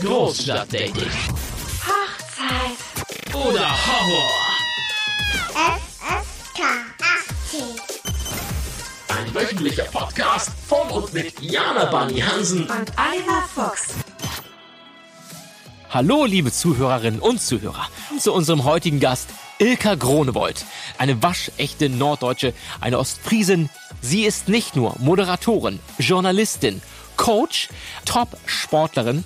Großstadtdating. Hochzeit. Oder Horror. FSK 18. Ein wöchentlicher Podcast von und mit Jana Bunny Hansen. Und Oliver Fuchs. Hallo, liebe Zuhörerinnen und Zuhörer, zu unserem heutigen Gast Ilka Gronewold, eine waschechte Norddeutsche, eine Ostfriesin. Sie ist nicht nur Moderatorin, Journalistin, Coach, Top-Sportlerin.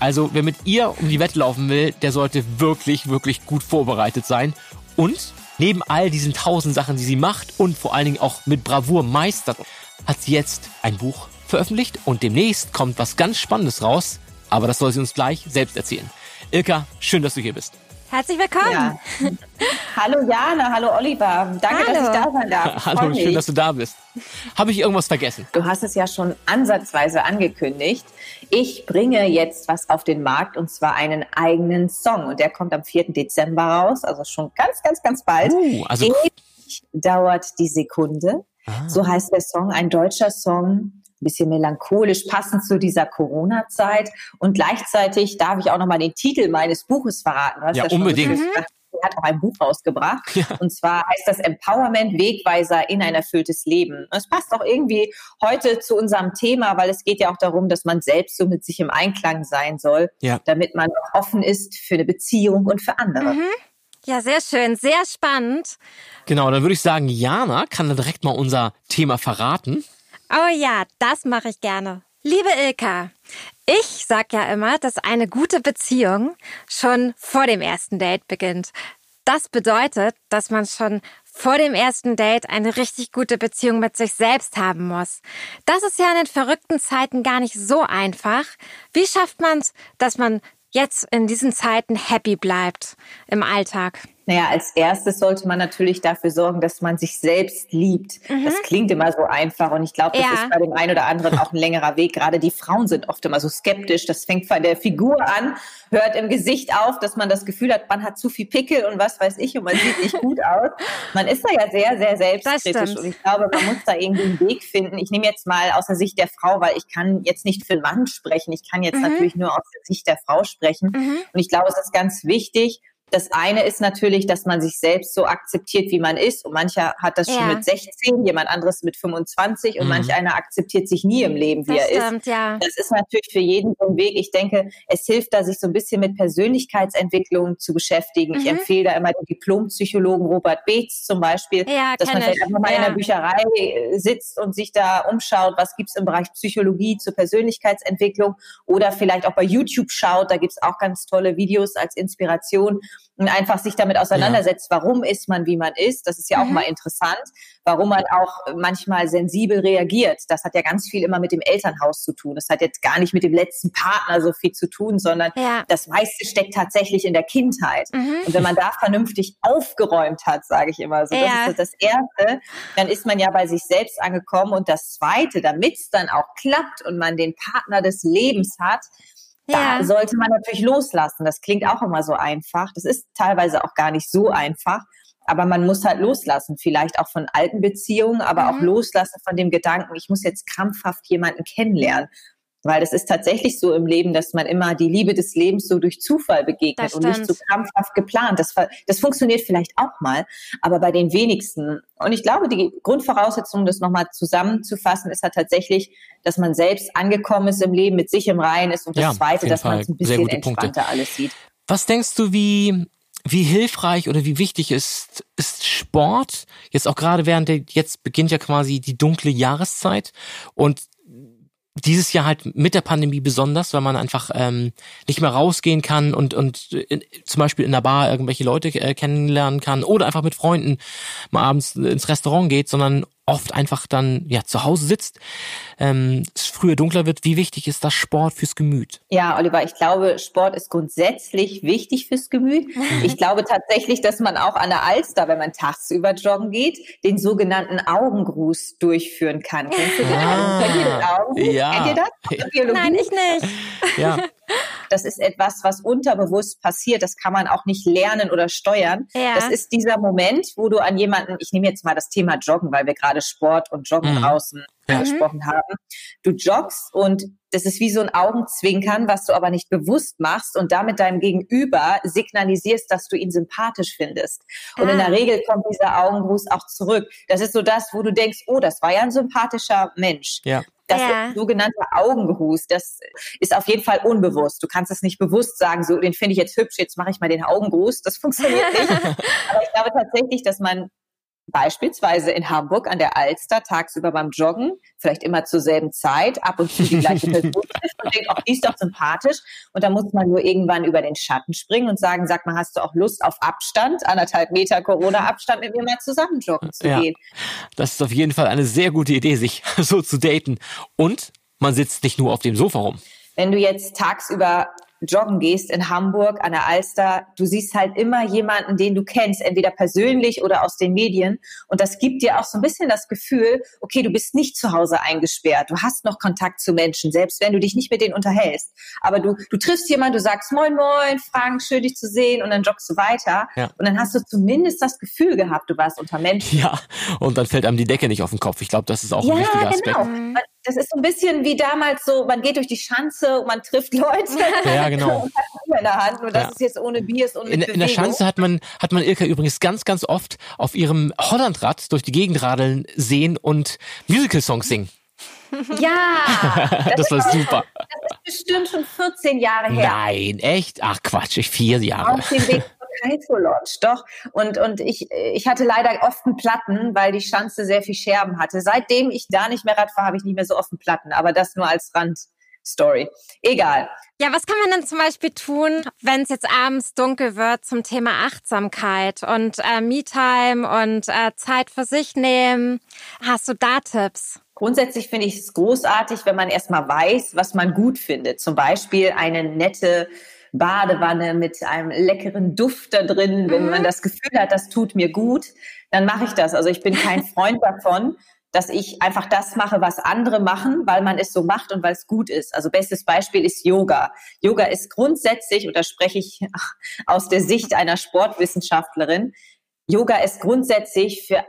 Also wer mit ihr um die Wette laufen will, der sollte wirklich, wirklich gut vorbereitet sein. Und neben all diesen tausend Sachen, die sie macht und vor allen Dingen auch mit Bravour meistert, hat sie jetzt ein Buch veröffentlicht und demnächst kommt was ganz Spannendes raus. Aber das soll sie uns gleich selbst erzählen. Ilka, schön, dass du hier bist. Herzlich willkommen. Ja. hallo Jana, hallo Oliver. Danke, Hallo. dass ich da sein darf. Hallo, Freu mich. schön, dass du da bist. Habe ich irgendwas vergessen? Du hast es ja schon ansatzweise angekündigt. Ich bringe jetzt was auf den Markt und zwar einen eigenen Song. Und der kommt am 4. Dezember raus, also schon ganz, ganz, ganz bald. Uh, also Ewig dauert die Sekunde. Ah. So heißt der Song, ein deutscher Song, bisschen melancholisch, passend zu dieser Corona-Zeit. Und gleichzeitig darf ich auch nochmal den Titel meines Buches verraten. Du hast Ja, schon unbedingt. gesagt, Er hat auch ein Buch rausgebracht. Ja. Und zwar heißt das Empowerment Wegweiser in ein erfülltes Leben. Es passt auch irgendwie heute zu unserem Thema, weil es geht ja auch darum, dass man selbst so mit sich im Einklang sein soll, Ja. damit man auch offen ist für eine Beziehung und für andere. Ja, sehr schön, sehr spannend. genau, dann würde ich sagen, Jana kann dann direkt mal unser Thema verraten. Oh ja, das mache ich gerne. Liebe Ilka, ich sag ja immer, dass eine gute Beziehung schon vor dem ersten Date beginnt. Das bedeutet, dass man schon vor dem ersten Date eine richtig gute Beziehung mit sich selbst haben muss. Das ist ja in den verrückten Zeiten gar nicht so einfach. Wie schafft man es, dass man jetzt in diesen Zeiten happy bleibt im Alltag? Naja, als erstes sollte man natürlich dafür sorgen, dass man sich selbst liebt. Das klingt immer so einfach und ich glaube, das Ja. ist bei dem einen oder anderen auch ein längerer Weg. Gerade die Frauen sind oft immer so skeptisch. Das fängt von der Figur an, hört im Gesicht auf, dass man das Gefühl hat, man hat zu viel Pickel und was weiß ich und man sieht nicht gut aus. Man ist da ja sehr, sehr selbstkritisch und ich glaube, man muss da irgendwie einen Weg finden. Ich nehme jetzt mal aus der Sicht der Frau, weil ich kann jetzt nicht für den Mann sprechen. Ich kann jetzt natürlich nur aus der Sicht der Frau sprechen. Und ich glaube, es ist ganz wichtig, das eine ist natürlich, dass man sich selbst so akzeptiert, wie man ist. Und mancher hat das schon Ja. mit 16, jemand anderes mit 25 und Mhm. manch einer akzeptiert sich nie im Leben, wie Das er ist. stimmt, ja. Das ist natürlich für jeden so ein Weg. Ich denke, es hilft da, sich so ein bisschen mit Persönlichkeitsentwicklung zu beschäftigen. Ich Mhm. empfehle da immer den Diplompsychologen Robert Beetz zum Beispiel, Ja, dass man vielleicht ich. einfach mal in der Bücherei äh, sitzt und sich da umschaut, was gibt's im Bereich Psychologie zur Persönlichkeitsentwicklung oder vielleicht auch bei YouTube schaut, da gibt's auch ganz tolle Videos als Inspiration und einfach sich damit auseinandersetzt, warum ist man, wie man ist. Das ist ja auch Mhm. mal interessant, warum man auch manchmal sensibel reagiert. Das hat ja ganz viel immer mit dem Elternhaus zu tun. Das hat jetzt gar nicht mit dem letzten Partner so viel zu tun, sondern Ja. das meiste steckt tatsächlich in der Kindheit. Mhm. Und wenn man da vernünftig aufgeräumt hat, sage ich immer so, Ja. das ist das Erste, dann ist man ja bei sich selbst angekommen. Und das Zweite, damit es dann auch klappt und man den Partner des Lebens hat, Ja. da sollte man natürlich loslassen. Das klingt auch immer so einfach. Das ist teilweise auch gar nicht so einfach. Aber man muss halt loslassen, vielleicht auch von alten Beziehungen, aber auch Mhm. loslassen von dem Gedanken, ich muss jetzt krampfhaft jemanden kennenlernen. Weil das ist tatsächlich so im Leben, dass man immer die Liebe des Lebens so durch Zufall begegnet und nicht so krampfhaft geplant. Das, das funktioniert vielleicht auch mal, aber bei den wenigsten. Und ich glaube, die Grundvoraussetzung, das nochmal zusammenzufassen, ist halt tatsächlich, dass man selbst angekommen ist im Leben, mit sich im Reinen ist und das Ja, Zweite, dass man es ein bisschen gute Punkte. entspannter alles sieht. Was denkst du, wie, wie hilfreich oder wie wichtig ist, ist Sport? Jetzt auch gerade während der, jetzt beginnt ja quasi die dunkle Jahreszeit und dieses Jahr halt mit der Pandemie besonders, weil man einfach ähm, nicht mehr rausgehen kann und und in, zum Beispiel in der Bar irgendwelche Leute äh, kennenlernen kann oder einfach mit Freunden mal abends ins Restaurant geht, sondern oft einfach dann ja zu Hause sitzt, ähm, es früher dunkler wird. Wie wichtig ist das Sport fürs Gemüt? Ja, Oliver, ich glaube, Sport ist grundsätzlich wichtig fürs Gemüt. Ich glaube tatsächlich, dass man auch an der Alster, wenn man tagsüber joggen geht, den sogenannten Augengruß durchführen kann. Kennst du den? Ah, Augengruß? ja. Kennt ihr das? Nein, ich nicht. Ja, Das ist etwas, was unterbewusst passiert. Das kann man auch nicht lernen oder steuern. Ja. Das ist dieser Moment, wo du an jemanden, ich nehme jetzt mal das Thema Joggen, weil wir gerade Sport und Joggen mhm. draußen ja. angesprochen haben. Du joggst und das ist wie so ein Augenzwinkern, was du aber nicht bewusst machst und damit deinem Gegenüber signalisierst, dass du ihn sympathisch findest. Und ah. in der ah. Regel kommt dieser Augengruß auch zurück. Das ist so das, wo du denkst, oh, das war ja ein sympathischer Mensch. Ja. Das ja. ist sogenannter Augengruß. Das ist auf jeden Fall unbewusst. Du kannst es nicht bewusst sagen, so, den finde ich jetzt hübsch, jetzt mache ich mal den Augengruß. Das funktioniert nicht. Aber ich glaube tatsächlich, dass man beispielsweise in Hamburg an der Alster tagsüber beim Joggen, vielleicht immer zur selben Zeit, ab und zu die gleiche Person trifft und denkt, auch die ist doch sympathisch. Und da muss man nur irgendwann über den Schatten springen und sagen, sag mal, hast du auch Lust auf Abstand, anderthalb Meter Corona-Abstand mit mir mal zusammen joggen zu ja, gehen? Das ist auf jeden Fall eine sehr gute Idee, sich so zu daten. Und man sitzt nicht nur auf dem Sofa rum. Wenn du jetzt tagsüber joggen gehst in Hamburg an der Alster, du siehst halt immer jemanden, den du kennst, entweder persönlich oder aus den Medien. Und das gibt dir auch so ein bisschen das Gefühl, okay, du bist nicht zu Hause eingesperrt, du hast noch Kontakt zu Menschen, selbst wenn du dich nicht mit denen unterhältst. Aber du, du triffst jemanden, du sagst Moin Moin, Frank, schön dich zu sehen und dann joggst du weiter. Ja. Und dann hast du zumindest das Gefühl gehabt, du warst unter Menschen. Ja, und dann fällt einem die Decke nicht auf den Kopf. Ich glaube, das ist auch ja, ein wichtiger Aspekt. Genau das ist so ein bisschen wie damals so, man geht durch die Schanze und man trifft Leute. Ja, genau. und hat Bier in der Hand. Das ja. ist jetzt ohne Bier, ist ohne in, in, der Schanze hat man, hat man Ilka übrigens ganz, ganz oft auf ihrem Hollandrad durch die Gegend radeln sehen und Musical-Songs singen. Ja, das, das war super. Das ist bestimmt schon 14 Jahre her. Nein, echt? Ach Quatsch, ich vier Jahre. Auf dem Weg Kaito Lodge, doch. Und, und ich, ich hatte leider oft einen Platten, weil die Schanze sehr viel Scherben hatte. Seitdem ich da nicht mehr Rad fahre, habe ich nicht mehr so oft einen Platten. Aber das nur als Randstory. Egal. Ja, was kann man denn zum Beispiel tun, wenn es jetzt abends dunkel wird zum Thema Achtsamkeit und äh, Me-Time und äh, Zeit für sich nehmen? Hast du da Tipps? Grundsätzlich finde ich es großartig, wenn man erstmal weiß, was man gut findet. Zum Beispiel eine nette Badewanne mit einem leckeren Duft da drin, wenn man mhm. das Gefühl hat, das tut mir gut, dann mache ich das. Also ich bin kein Freund davon, dass ich einfach das mache, was andere machen, weil man es so macht und weil es gut ist. Also bestes Beispiel ist Yoga. Yoga ist grundsätzlich, und da spreche ich aus der Sicht einer Sportwissenschaftlerin, Yoga ist grundsätzlich für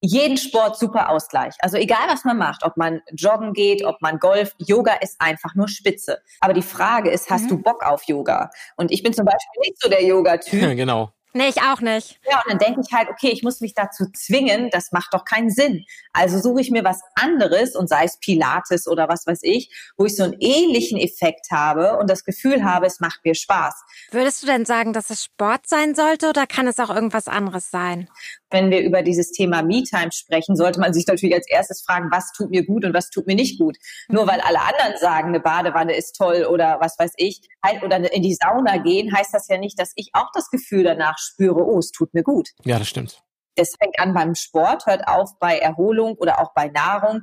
jeden Sport super Ausgleich. Also egal, was man macht, ob man joggen geht, ob man golft, Yoga ist einfach nur Spitze. Aber die Frage ist, hast mhm. du Bock auf Yoga? Und ich bin zum Beispiel nicht so der Yoga-Typ. genau. Nee, ich auch nicht. Ja, und dann denke ich halt, okay, ich muss mich dazu zwingen, das macht doch keinen Sinn. Also suche ich mir was anderes und sei es Pilates oder was weiß ich, wo ich so einen ähnlichen Effekt habe und das Gefühl habe, es macht mir Spaß. Würdest du denn sagen, dass es Sport sein sollte oder kann es auch irgendwas anderes sein? Wenn wir über dieses Thema Me-Time sprechen, sollte man sich natürlich als erstes fragen, was tut mir gut und was tut mir nicht gut. Nur mhm. weil alle anderen sagen, eine Badewanne ist toll oder was weiß ich, halt oder in die Sauna gehen, heißt das ja nicht, dass ich auch das Gefühl danach spüre, oh, es tut mir gut. Ja, das stimmt. Das fängt an beim Sport, hört auf bei Erholung oder auch bei Nahrung.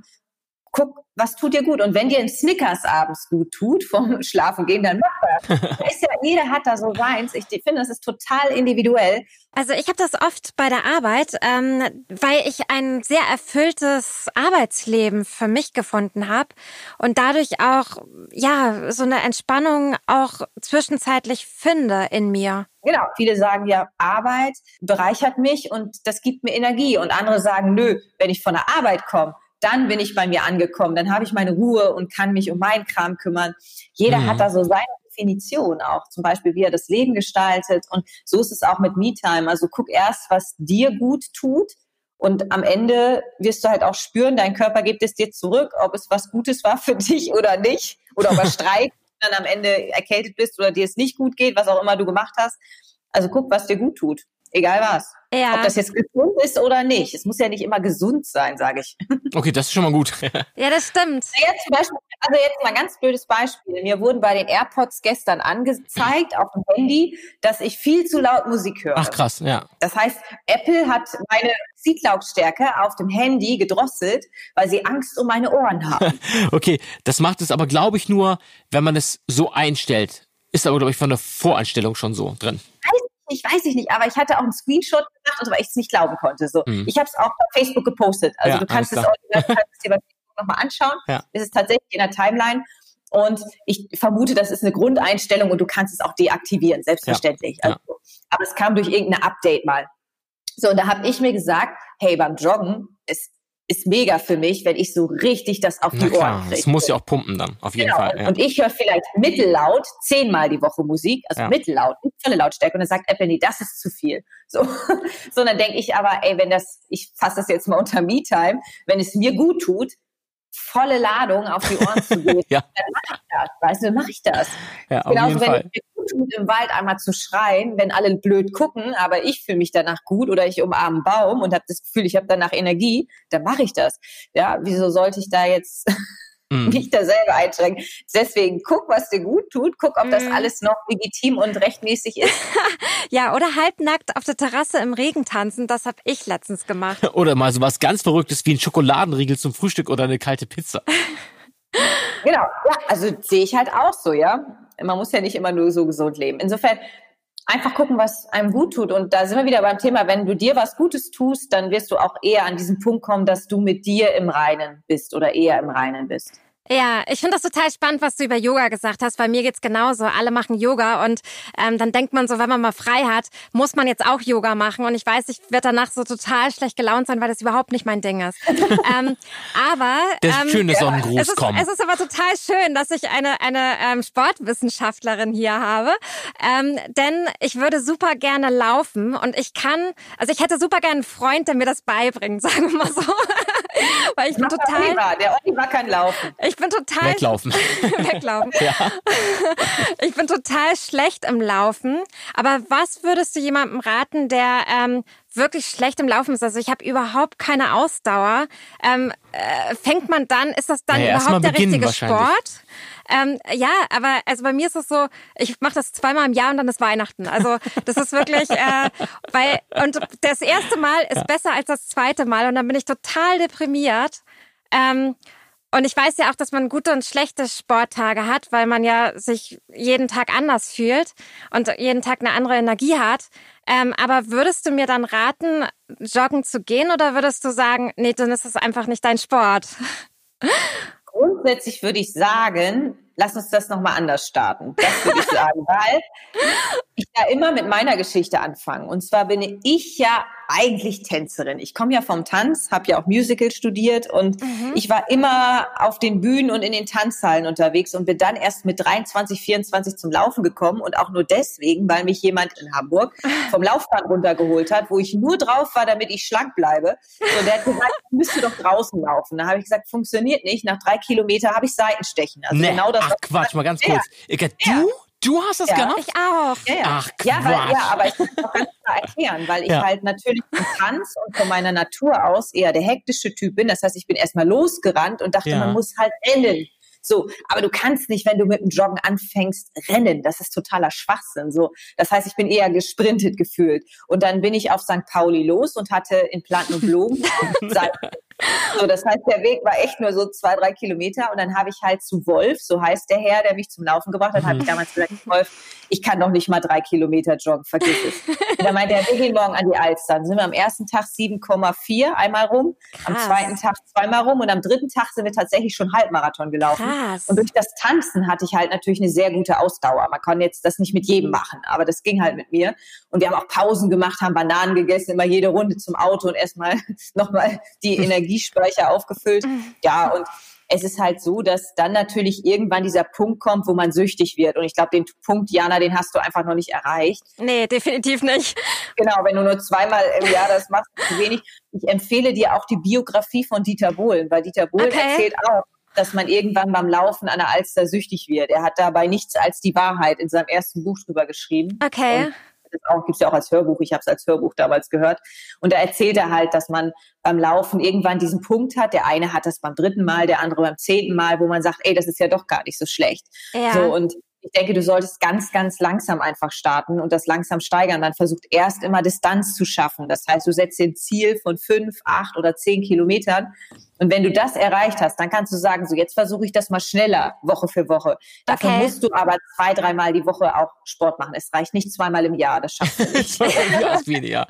Guck, was tut dir gut? Und wenn dir ein Snickers abends gut tut, vom Schlafen gehen, dann mach das. ist ja, jeder hat da so seins. Ich finde, das ist total individuell. Also ich habe das oft bei der Arbeit, ähm, weil ich ein sehr erfülltes Arbeitsleben für mich gefunden habe und dadurch auch ja so eine Entspannung auch zwischenzeitlich finde in mir. Genau, viele sagen ja, Arbeit bereichert mich und das gibt mir Energie. Und andere sagen, nö, wenn ich von der Arbeit komme, dann bin ich bei mir angekommen, dann habe ich meine Ruhe und kann mich um meinen Kram kümmern. Jeder mhm. hat da so seine Definition auch, zum Beispiel, wie er das Leben gestaltet. Und so ist es auch mit MeTime. Also guck erst, was dir gut tut. Und am Ende wirst du halt auch spüren, dein Körper gibt es dir zurück, ob es was Gutes war für dich oder nicht. Oder ob er streikt, dann am Ende erkältet bist oder dir es nicht gut geht, was auch immer du gemacht hast. Also guck, was dir gut tut. Egal was. Ja. Ob das jetzt gesund ist oder nicht. Es muss ja nicht immer gesund sein, sage ich. Okay, das ist schon mal gut. ja, das stimmt. Jetzt zum Beispiel, also jetzt mal ein ganz blödes Beispiel. Mir wurden bei den AirPods gestern angezeigt auf dem Handy, dass ich viel zu laut Musik höre. Ach krass, ja. Das heißt, Apple hat meine Musiklautstärke auf dem Handy gedrosselt, weil sie Angst um meine Ohren haben. okay, das macht es aber, glaube ich, nur, wenn man es so einstellt. Ist aber, glaube ich, von der Voreinstellung schon so drin. Nicht, weiß ich nicht, aber ich hatte auch einen Screenshot gemacht, also, weil ich es nicht glauben konnte. So, mhm. Ich habe es auch bei Facebook gepostet. Also ja, du kannst es, auch, kannst es dir bei Facebook nochmal anschauen. Ja. Es ist tatsächlich in der Timeline. Und ich vermute, das ist eine Grundeinstellung und du kannst es auch deaktivieren, selbstverständlich. Ja. Also, aber es kam durch irgendein Update mal. So, und da habe ich mir gesagt, hey, beim Joggen ist ist mega für mich, wenn ich so richtig das auf die klar, Ohren kriege. Es muss ja auch pumpen dann, auf jeden genau. Fall. Ja. Und ich höre vielleicht mittellaut zehnmal die Woche Musik, also ja. mittellaut, volle Lautstärke. Und dann sagt Apple, nee, das ist zu viel. So, so dann denke ich aber, ey, wenn das, ich fasse das jetzt mal unter Me-Time, wenn es mir gut tut, volle Ladung auf die Ohren zu geben, ja. dann mache ich das. Weißt du, dann mache ich das. Ja, auf Genauso, wenn Fall. ich gut tut, im Wald einmal zu schreien, wenn alle blöd gucken, aber ich fühle mich danach gut oder ich umarme einen Baum und habe das Gefühl, ich habe danach Energie, dann mache ich das. Ja, wieso sollte ich da jetzt mm. mich da selber einschränken. Deswegen guck, was dir gut tut, guck, ob das mm. alles noch legitim und rechtmäßig ist. ja, oder halbnackt auf der Terrasse im Regen tanzen, das habe ich letztens gemacht. Oder mal so was ganz Verrücktes wie ein Schokoladenriegel zum Frühstück oder eine kalte Pizza. genau, ja, also sehe ich halt auch so, ja. Man muss ja nicht immer nur so gesund leben. Insofern einfach gucken, was einem gut tut. Und da sind wir wieder beim Thema, wenn du dir was Gutes tust, dann wirst du auch eher an diesen Punkt kommen, dass du mit dir im Reinen bist oder eher im Reinen bist. Ja, ich finde das total spannend, was du über Yoga gesagt hast. Bei mir geht's genauso. Alle machen Yoga und ähm, dann denkt man so, wenn man mal frei hat, muss man jetzt auch Yoga machen. Und ich weiß, ich werde danach so total schlecht gelaunt sein, weil das überhaupt nicht mein Ding ist. ähm, aber der ähm, schöne Sonnengruß es ist, kommt. Es ist aber total schön, dass ich eine eine ähm, Sportwissenschaftlerin hier habe, ähm, denn ich würde super gerne laufen und ich kann, also ich hätte super gerne einen Freund, der mir das beibringt, sagen wir mal so, weil ich bin total. Oliver, der Oliver kann laufen. Ich bin total. Weglaufen. Weglaufen. ja. Ich bin total schlecht im Laufen. Aber was würdest du jemandem raten, der ähm, wirklich schlecht im Laufen ist? Also ich habe überhaupt keine Ausdauer. Ähm, äh, fängt man dann, ist das dann naja, überhaupt der richtige Sport? Ähm, ja, aber also bei mir ist es so, ich mache das zweimal im Jahr und dann ist Weihnachten. Also das ist wirklich, äh, weil und das erste Mal ist besser als das zweite Mal und dann bin ich total deprimiert. Ähm, und ich weiß ja auch, dass man gute und schlechte Sporttage hat, weil man ja sich jeden Tag anders fühlt und jeden Tag eine andere Energie hat. Ähm, aber würdest du mir dann raten, joggen zu gehen oder würdest du sagen, nee, dann ist es einfach nicht dein Sport? Grundsätzlich würde ich sagen, lass uns das nochmal anders starten. Das würde ich sagen, weil ich da immer mit meiner Geschichte anfange. Und zwar bin ich ja eigentlich Tänzerin. Ich komme ja vom Tanz, habe ja auch Musical studiert und mhm. ich war immer auf den Bühnen und in den Tanzhallen unterwegs und bin dann erst mit 23, 24 zum Laufen gekommen und auch nur deswegen, weil mich jemand in Hamburg vom Laufband runtergeholt hat, wo ich nur drauf war, damit ich schlank bleibe. Und der hat gesagt, ich müsste doch draußen laufen. Da habe ich gesagt, funktioniert nicht. Nach drei Kilometer habe ich Seitenstechen. Also nee. genau das. Ach Quatsch, mal ganz kurz. Ja. Du? Du hast das ja. gemacht? Ich auch. Ja, ja. Ach, Quatsch. Ja, weil, ja, aber ich kann es ganz klar erklären, weil ich ja. halt natürlich vom Tanz und von meiner Natur aus eher der hektische Typ bin. Das heißt, ich bin erstmal losgerannt und dachte, man muss halt rennen. So, aber du kannst nicht, wenn du mit dem Joggen anfängst, rennen. Das ist totaler Schwachsinn. So, das heißt, ich bin eher gesprintet gefühlt. Und dann bin ich auf St. Pauli los und hatte in Planten und Blumen So, das heißt, der Weg war echt nur so zwei, drei Kilometer und dann habe ich halt zu Wolf, so heißt der Herr, der mich zum Laufen gebracht hat, mhm. habe ich damals gesagt, Wolf, ich kann noch nicht mal drei Kilometer joggen, vergiss es. Und dann meinte er, wir gehen morgen an die Alster. Dann sind wir am ersten Tag 7,4 einmal rum, Krass. am zweiten Tag zweimal rum und am dritten Tag sind wir tatsächlich schon Halbmarathon gelaufen. Krass. Und durch das Tanzen hatte ich halt natürlich eine sehr gute Ausdauer. Man kann jetzt das nicht mit jedem machen, aber das ging halt mit mir. Und wir haben auch Pausen gemacht, haben Bananen gegessen, immer jede Runde zum Auto und erstmal nochmal die Energiespeicher aufgefüllt. Mhm. Ja, und es ist halt so, dass dann natürlich irgendwann dieser Punkt kommt, wo man süchtig wird. Und ich glaube, den Punkt, Jana, den hast du einfach noch nicht erreicht. Nee, definitiv nicht. Genau, wenn du nur zweimal im Jahr das machst, zu wenig. Ich empfehle dir auch die Biografie von Dieter Bohlen, weil Dieter Bohlen okay. erzählt auch, dass man irgendwann beim Laufen an der Alster süchtig wird. Er hat dabei nichts als die Wahrheit in seinem ersten Buch drüber geschrieben. Okay. Und das auch, gibt's ja auch als Hörbuch. Ich habe es als Hörbuch damals gehört. Und da erzählt er halt, dass man beim Laufen irgendwann diesen Punkt hat. Der eine hat das beim dritten Mal, der andere beim zehnten Mal, wo man sagt, ey, das ist ja doch gar nicht so schlecht. Ja. So und ich denke, du solltest ganz, ganz langsam einfach starten und das langsam steigern. Dann versucht erst immer Distanz zu schaffen. Das heißt, du setzt den Ziel von fünf, acht oder zehn Kilometern. Und wenn du das erreicht hast, dann kannst du sagen, so jetzt versuche ich das mal schneller, Woche für Woche. Dafür okay. musst du aber zwei, dreimal die Woche auch Sport machen. Es reicht nicht zweimal im Jahr, das schaffst du nicht.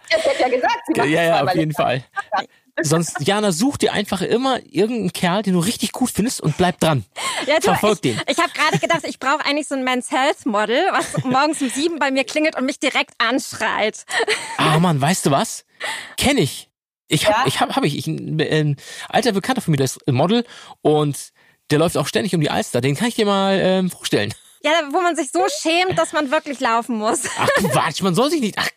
Das hätte ja gesagt, sie ja, ja, auf jeden Fall. sonst, Jana, such dir einfach immer irgendeinen Kerl, den du richtig gut findest und bleib dran. Ja, du, Verfolg ich, den. Ich habe gerade gedacht, ich brauche eigentlich so ein Men's Health Model, was morgens um sieben bei mir klingelt und mich direkt anschreit. Ah, Mann, weißt du was? Kenn ich. Ich hab, ja? ich hab, hab ich, ich, ein alter Bekannter von mir, der ist Model und der läuft auch ständig um die Alster. Den kann ich dir mal ähm, vorstellen. Ja, wo man sich so schämt, dass man wirklich laufen muss. Ach Quatsch, man soll sich nicht. Ach,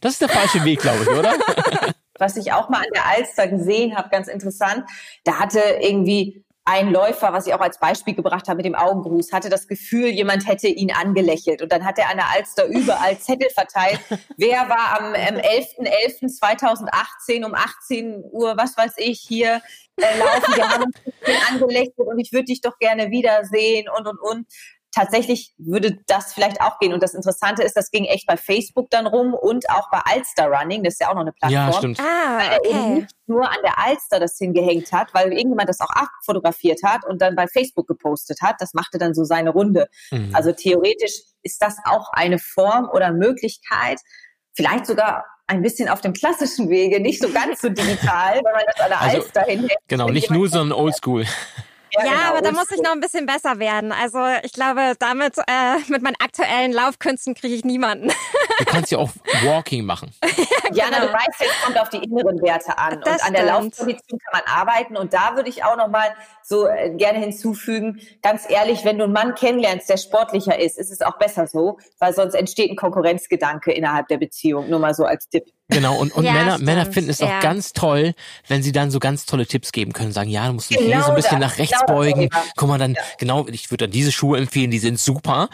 das ist der falsche Weg, glaube ich, oder? Was ich auch mal an der Alster gesehen habe, ganz interessant, da hatte irgendwie ein Läufer, was ich auch als Beispiel gebracht habe mit dem Augengruß, hatte das Gefühl, jemand hätte ihn angelächelt. Und dann hat er an der Alster überall Zettel verteilt. Wer war am 11.11.2018 um 18 Uhr, was weiß ich, hier äh, laufen? Wir haben uns angelächelt und ich würde dich doch gerne wiedersehen und, und, und tatsächlich würde das vielleicht auch gehen. Und das Interessante ist, das ging echt bei Facebook dann rum und auch bei Alster Running, das ist ja auch noch eine Plattform. Ja, stimmt. Ah, okay. Weil er eben nicht nur an der Alster das hingehängt hat, weil irgendjemand das auch abfotografiert hat und dann bei Facebook gepostet hat. Das machte dann so seine Runde. Mhm. Also theoretisch ist das auch eine Form oder Möglichkeit, vielleicht sogar ein bisschen auf dem klassischen Wege, nicht so ganz so digital, wenn man das an der also, Alster hinhängt. Genau, nicht nur, sondern oldschool. Ja, ja genau. aber da muss ich noch ein bisschen besser werden. Also ich glaube, damit äh, mit meinen aktuellen Laufkünsten kriege ich niemanden. Du kannst ja auch Walking machen. ja, genau. du weißt, es kommt auf die inneren Werte an. Das und an der Laufposition kann man arbeiten. Und da würde ich auch noch mal so äh, gerne hinzufügen, ganz ehrlich, wenn du einen Mann kennenlernst, der sportlicher ist, ist es auch besser so, weil sonst entsteht ein Konkurrenzgedanke innerhalb der Beziehung. Nur mal so als Tipp. Genau, und, und ja, Männer, Männer finden es ja. auch ganz toll, wenn sie dann so ganz tolle Tipps geben können. Sagen, ja, du musst dich genau hier so ein bisschen das, nach rechts genau beugen. Guck mal, dann, genau, ich würde dann diese Schuhe empfehlen, die sind super.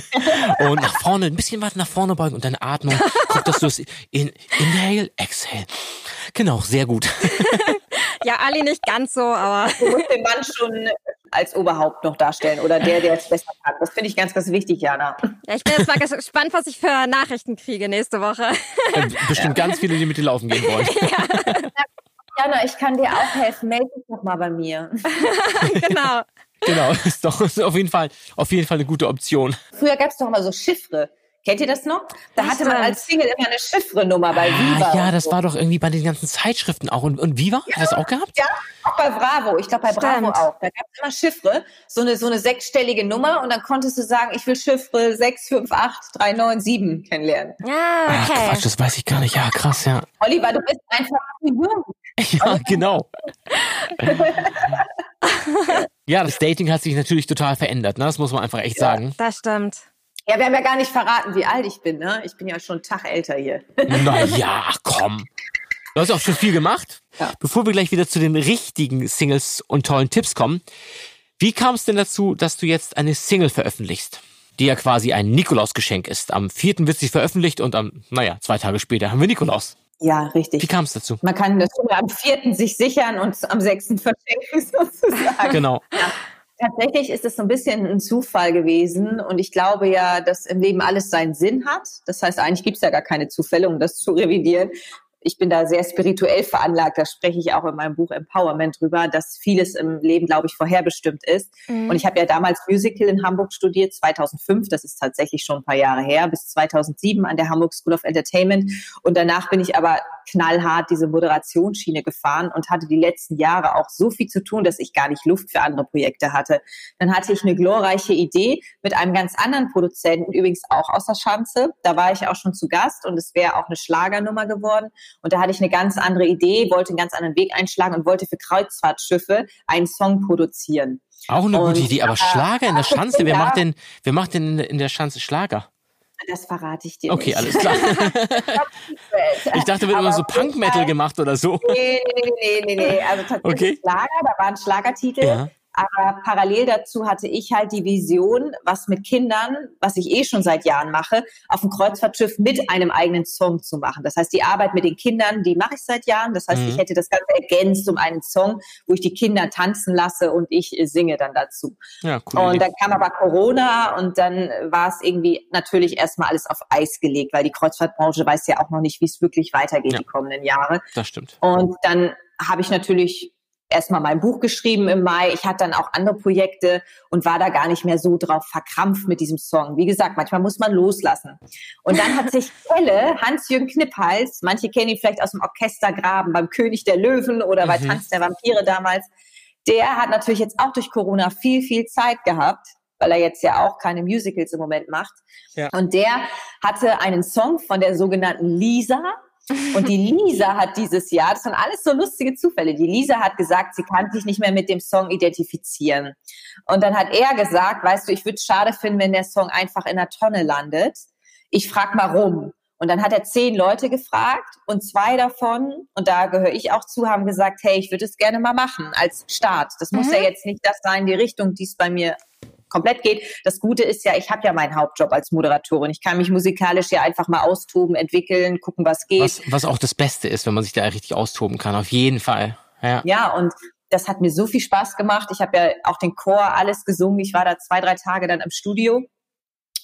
und nach vorne, ein bisschen weiter nach vorne beugen und deine Atmung. Guck, dass du es in, inhale, exhale. Genau, sehr gut. ja, Ali nicht ganz so, aber. Du musst den Mann schon als Oberhaupt noch darstellen oder der, der es besser kann. Das finde ich ganz, ganz wichtig, Jana. Ja, ich bin jetzt mal gespannt, was ich für Nachrichten kriege nächste Woche. Bestimmt ganz viele, die mit dir laufen gehen wollen. Ja. Jana, ich kann dir auch helfen. Melde dich doch mal bei mir. genau. Genau, ist doch ist auf jeden Fall auf jeden Fall eine gute Option. Früher gab es doch mal so Chiffre. Kennt ihr das noch? Da hatte man als Single immer eine Chiffre-Nummer bei ah, Viva. Ja, das so. war doch irgendwie bei den ganzen Zeitschriften auch. Und, und Viva? Ja, Hat das auch gehabt? Ja, auch bei Bravo. Ich glaube bei Stimmt. Bravo auch. Da gab es immer Chiffre, so eine, so eine sechsstellige Nummer und dann konntest du sagen, ich will Chiffre 658397 kennenlernen. Ja, okay. Ach, Quatsch, das weiß ich gar nicht. Ja, krass, ja. Oliver, du bist einfach jung. Ja, genau. ja, das Dating hat sich natürlich total verändert. Ne? Das muss man einfach echt ja, sagen. Das stimmt. Ja, wir haben ja gar nicht verraten, wie alt ich bin. Ne? Ich bin ja schon einen Tag älter hier. Naja, komm. Du hast auch schon viel gemacht. Ja. Bevor wir gleich wieder zu den richtigen Singles und tollen Tipps kommen, wie kam es denn dazu, dass du jetzt eine Single veröffentlichst? Die ja quasi ein Nikolausgeschenk ist. Am 4. wird sie veröffentlicht und am, naja, zwei Tage später haben wir Nikolaus. Ja, richtig. Wie kam es dazu? Man kann das am 4. sich sichern und am 6. verschenken sozusagen. Genau. Ja. Tatsächlich ist es so ein bisschen ein Zufall gewesen und ich glaube ja, dass im Leben alles seinen Sinn hat. Das heißt, eigentlich gibt es ja gar keine Zufälle, um das zu revidieren ich bin da sehr spirituell veranlagt, da spreche ich auch in meinem Buch Empowerment drüber, dass vieles im Leben, glaube ich, vorherbestimmt ist. Mhm. Und ich habe ja damals Musical in Hamburg studiert, 2005, das ist tatsächlich schon ein paar Jahre her, bis 2007 an der Hamburg School of Entertainment. Und danach bin ich aber knallhart diese Moderationsschiene gefahren und hatte die letzten Jahre auch so viel zu tun, dass ich gar nicht Luft für andere Projekte hatte. Dann hatte ich eine glorreiche Idee mit einem ganz anderen Produzenten, übrigens auch aus der Schanze. Da war ich auch schon zu Gast und es wäre auch eine Schlagernummer geworden. Und da hatte ich eine ganz andere Idee, wollte einen ganz anderen Weg einschlagen und wollte für Kreuzfahrtschiffe einen Song produzieren. Auch eine gute und, Idee, aber Schlager in der Schanze, wer macht denn, wer macht denn in der Schanze Schlager? Das verrate ich dir okay, nicht. alles klar. ich dachte, wird immer so Punk-Metal gemacht oder so. Nee, nee, nee, nee, nee. Also tatsächlich okay. Schlager, da waren Schlagertitel. Ja. Aber parallel dazu hatte ich halt die Vision, was mit Kindern, was ich eh schon seit Jahren mache, auf dem Kreuzfahrtschiff mit einem eigenen Song zu machen. Das heißt, die Arbeit mit den Kindern, die mache ich seit Jahren. Das heißt, mhm. ich hätte das Ganze ergänzt um einen Song, wo ich die Kinder tanzen lasse und ich singe dann dazu. Ja, cool. Und dann kam aber Corona und dann war es irgendwie natürlich erstmal alles auf Eis gelegt, weil die Kreuzfahrtbranche weiß ja auch noch nicht, wie es wirklich weitergeht ja. die kommenden Jahre. Das stimmt. Und dann habe ich natürlich erstmal mein Buch geschrieben im Mai. Ich hatte dann auch andere Projekte und war da gar nicht mehr so drauf verkrampft mit diesem Song. Wie gesagt, manchmal muss man loslassen. Und dann hat sich Kelle, Hans-Jürgen Knipphals, manche kennen ihn vielleicht aus dem Orchestergraben beim König der Löwen oder bei mhm. Tanz der Vampire damals, der hat natürlich jetzt auch durch Corona viel, viel Zeit gehabt, weil er jetzt ja auch keine Musicals im Moment macht. Ja. Und der hatte einen Song von der sogenannten Lisa. Und die Lisa hat dieses Jahr, das sind alles so lustige Zufälle, die Lisa hat gesagt, sie kann sich nicht mehr mit dem Song identifizieren. Und dann hat er gesagt, weißt du, ich würde es schade finden, wenn der Song einfach in der Tonne landet. Ich frag mal rum. Und dann hat er zehn Leute gefragt und zwei davon, und da gehöre ich auch zu, haben gesagt, hey, ich würde es gerne mal machen als Start. Das mhm. muss ja jetzt nicht das sein, die Richtung, die es bei mir komplett geht. Das Gute ist ja, ich habe ja meinen Hauptjob als Moderatorin. Ich kann mich musikalisch ja einfach mal austoben, entwickeln, gucken, was geht. Was, was auch das Beste ist, wenn man sich da richtig austoben kann, auf jeden Fall. Ja, ja und das hat mir so viel Spaß gemacht. Ich habe ja auch den Chor alles gesungen. Ich war da zwei, drei Tage dann im Studio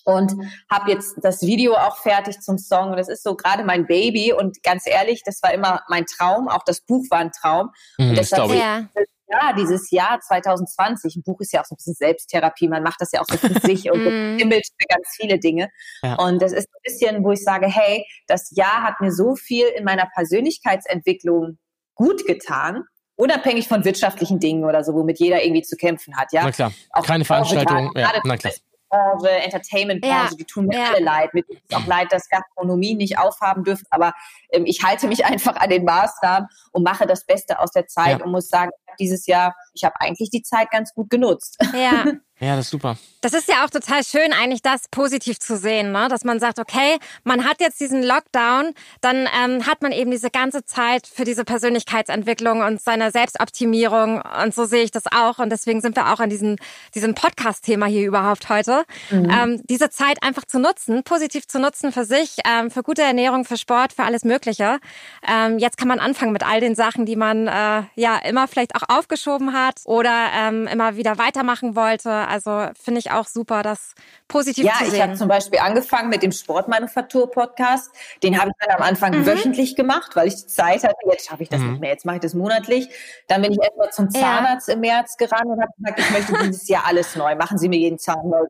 und habe jetzt das Video auch fertig zum Song. Und das ist so gerade mein Baby. Und ganz ehrlich, das war immer mein Traum. Auch das Buch war ein Traum. Mhm, und deshalb ja. Ja, dieses Jahr 2020, ein Buch ist ja auch so ein bisschen Selbsttherapie, man macht das ja auch so für sich und mhm. Image für ganz viele Dinge. Ja. Und das ist ein bisschen, wo ich sage, hey, das Jahr hat mir so viel in meiner Persönlichkeitsentwicklung gut getan, unabhängig von wirtschaftlichen Dingen oder so, womit jeder irgendwie zu kämpfen hat. Ja, na klar, auch keine Veranstaltung. Ja, na klar. Branche, Entertainment-Branche, ja. die tun mir ja. alle leid. Mir tut es auch leid, dass Gastronomie nicht aufhaben dürfen, aber ähm, ich halte mich einfach an den Maßnahmen und mache das Beste aus der Zeit ja. und muss sagen, dieses Jahr, ich habe eigentlich die Zeit ganz gut genutzt. Ja. Ja, das ist super. Das ist ja auch total schön, eigentlich das positiv zu sehen, ne? dass man sagt, okay, man hat jetzt diesen Lockdown, dann ähm, hat man eben diese ganze Zeit für diese Persönlichkeitsentwicklung und seine Selbstoptimierung und so sehe ich das auch und deswegen sind wir auch an diesem, diesem Podcast-Thema hier überhaupt heute. Mhm. Ähm, diese Zeit einfach zu nutzen, positiv zu nutzen für sich, ähm, für gute Ernährung, für Sport, für alles Mögliche. Ähm, jetzt kann man anfangen mit all den Sachen, die man äh, ja immer vielleicht auch aufgeschoben hat oder ähm, immer wieder weitermachen wollte also finde ich auch super, das positiv ja, zu sehen. Ja, ich habe zum Beispiel angefangen mit dem Sportmanufaktur-Podcast. Den habe ich dann am Anfang mhm. wöchentlich gemacht, weil ich die Zeit hatte. Jetzt schaffe ich das mhm. nicht mehr. Jetzt mache ich das monatlich. Dann bin ich erstmal zum Zahnarzt ja. im März gerannt und habe gesagt, ich möchte dieses Jahr alles neu. Machen Sie mir jeden Zahn neu.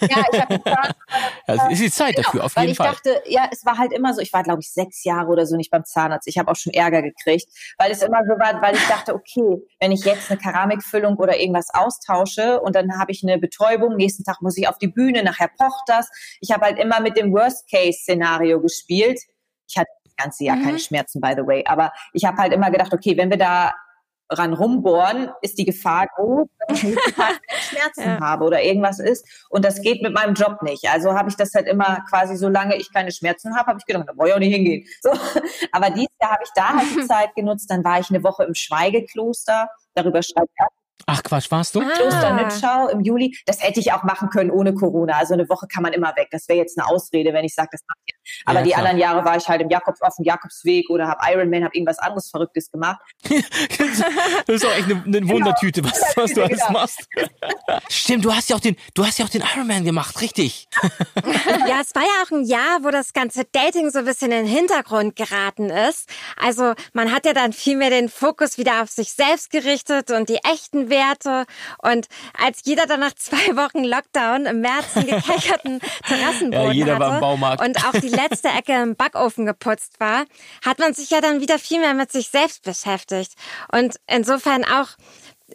Ja, ich habe ja, ist die Zeit genau, dafür, auf jeden Fall. Weil ich dachte, ja, es war halt immer so, ich war, glaube ich, sechs Jahre oder so nicht beim Zahnarzt. Ich habe auch schon Ärger gekriegt, weil es immer so war, weil ich dachte, okay, wenn ich jetzt eine Keramikfüllung oder irgendwas austausche und dann habe ich eine Betäubung, nächsten Tag muss ich auf die Bühne, nachher pocht das. Ich habe halt immer mit dem Worst-Case-Szenario gespielt. Ich hatte das ganze Jahr mhm. keine Schmerzen, by the way, aber ich habe halt immer gedacht, okay, wenn wir da ran rumbohren, ist die Gefahr groß, dass ich Schmerzen ja. habe oder irgendwas ist. Und das geht mit meinem Job nicht. Also habe ich das halt immer quasi, solange ich keine Schmerzen habe, habe ich gedacht, da wollte ich auch nicht hingehen. So. Aber dieses Jahr habe ich da halt die Zeit genutzt. Dann war ich eine Woche im Schweigekloster. Darüber schreibt er Ach Quatsch, warst du? Ah. Kloster Nützschau im Juli. Das hätte ich auch machen können ohne Corona. Also eine Woche kann man immer weg. Das wäre jetzt eine Ausrede, wenn ich sage, das mache ich. Aber ja, die klar. anderen Jahre war ich halt im Jakobs, auf dem Jakobsweg oder habe Ironman, habe irgendwas anderes Verrücktes gemacht. das ist auch echt eine, eine genau. Wundertüte, was, was du alles genau. machst. Stimmt, du hast ja auch den, du hast ja auch den Ironman gemacht, richtig. ja, es war ja auch ein Jahr, wo das ganze Dating so ein bisschen in den Hintergrund geraten ist. Also man hat ja dann viel mehr den Fokus wieder auf sich selbst gerichtet und die echten Werte. Und als jeder dann nach zwei Wochen Lockdown im März einen gekecherten Terrassenboden ja, jeder hatte war im Baumarkt. und auch die letzte Ecke im Backofen geputzt war, hat man sich ja dann wieder viel mehr mit sich selbst beschäftigt. Und insofern auch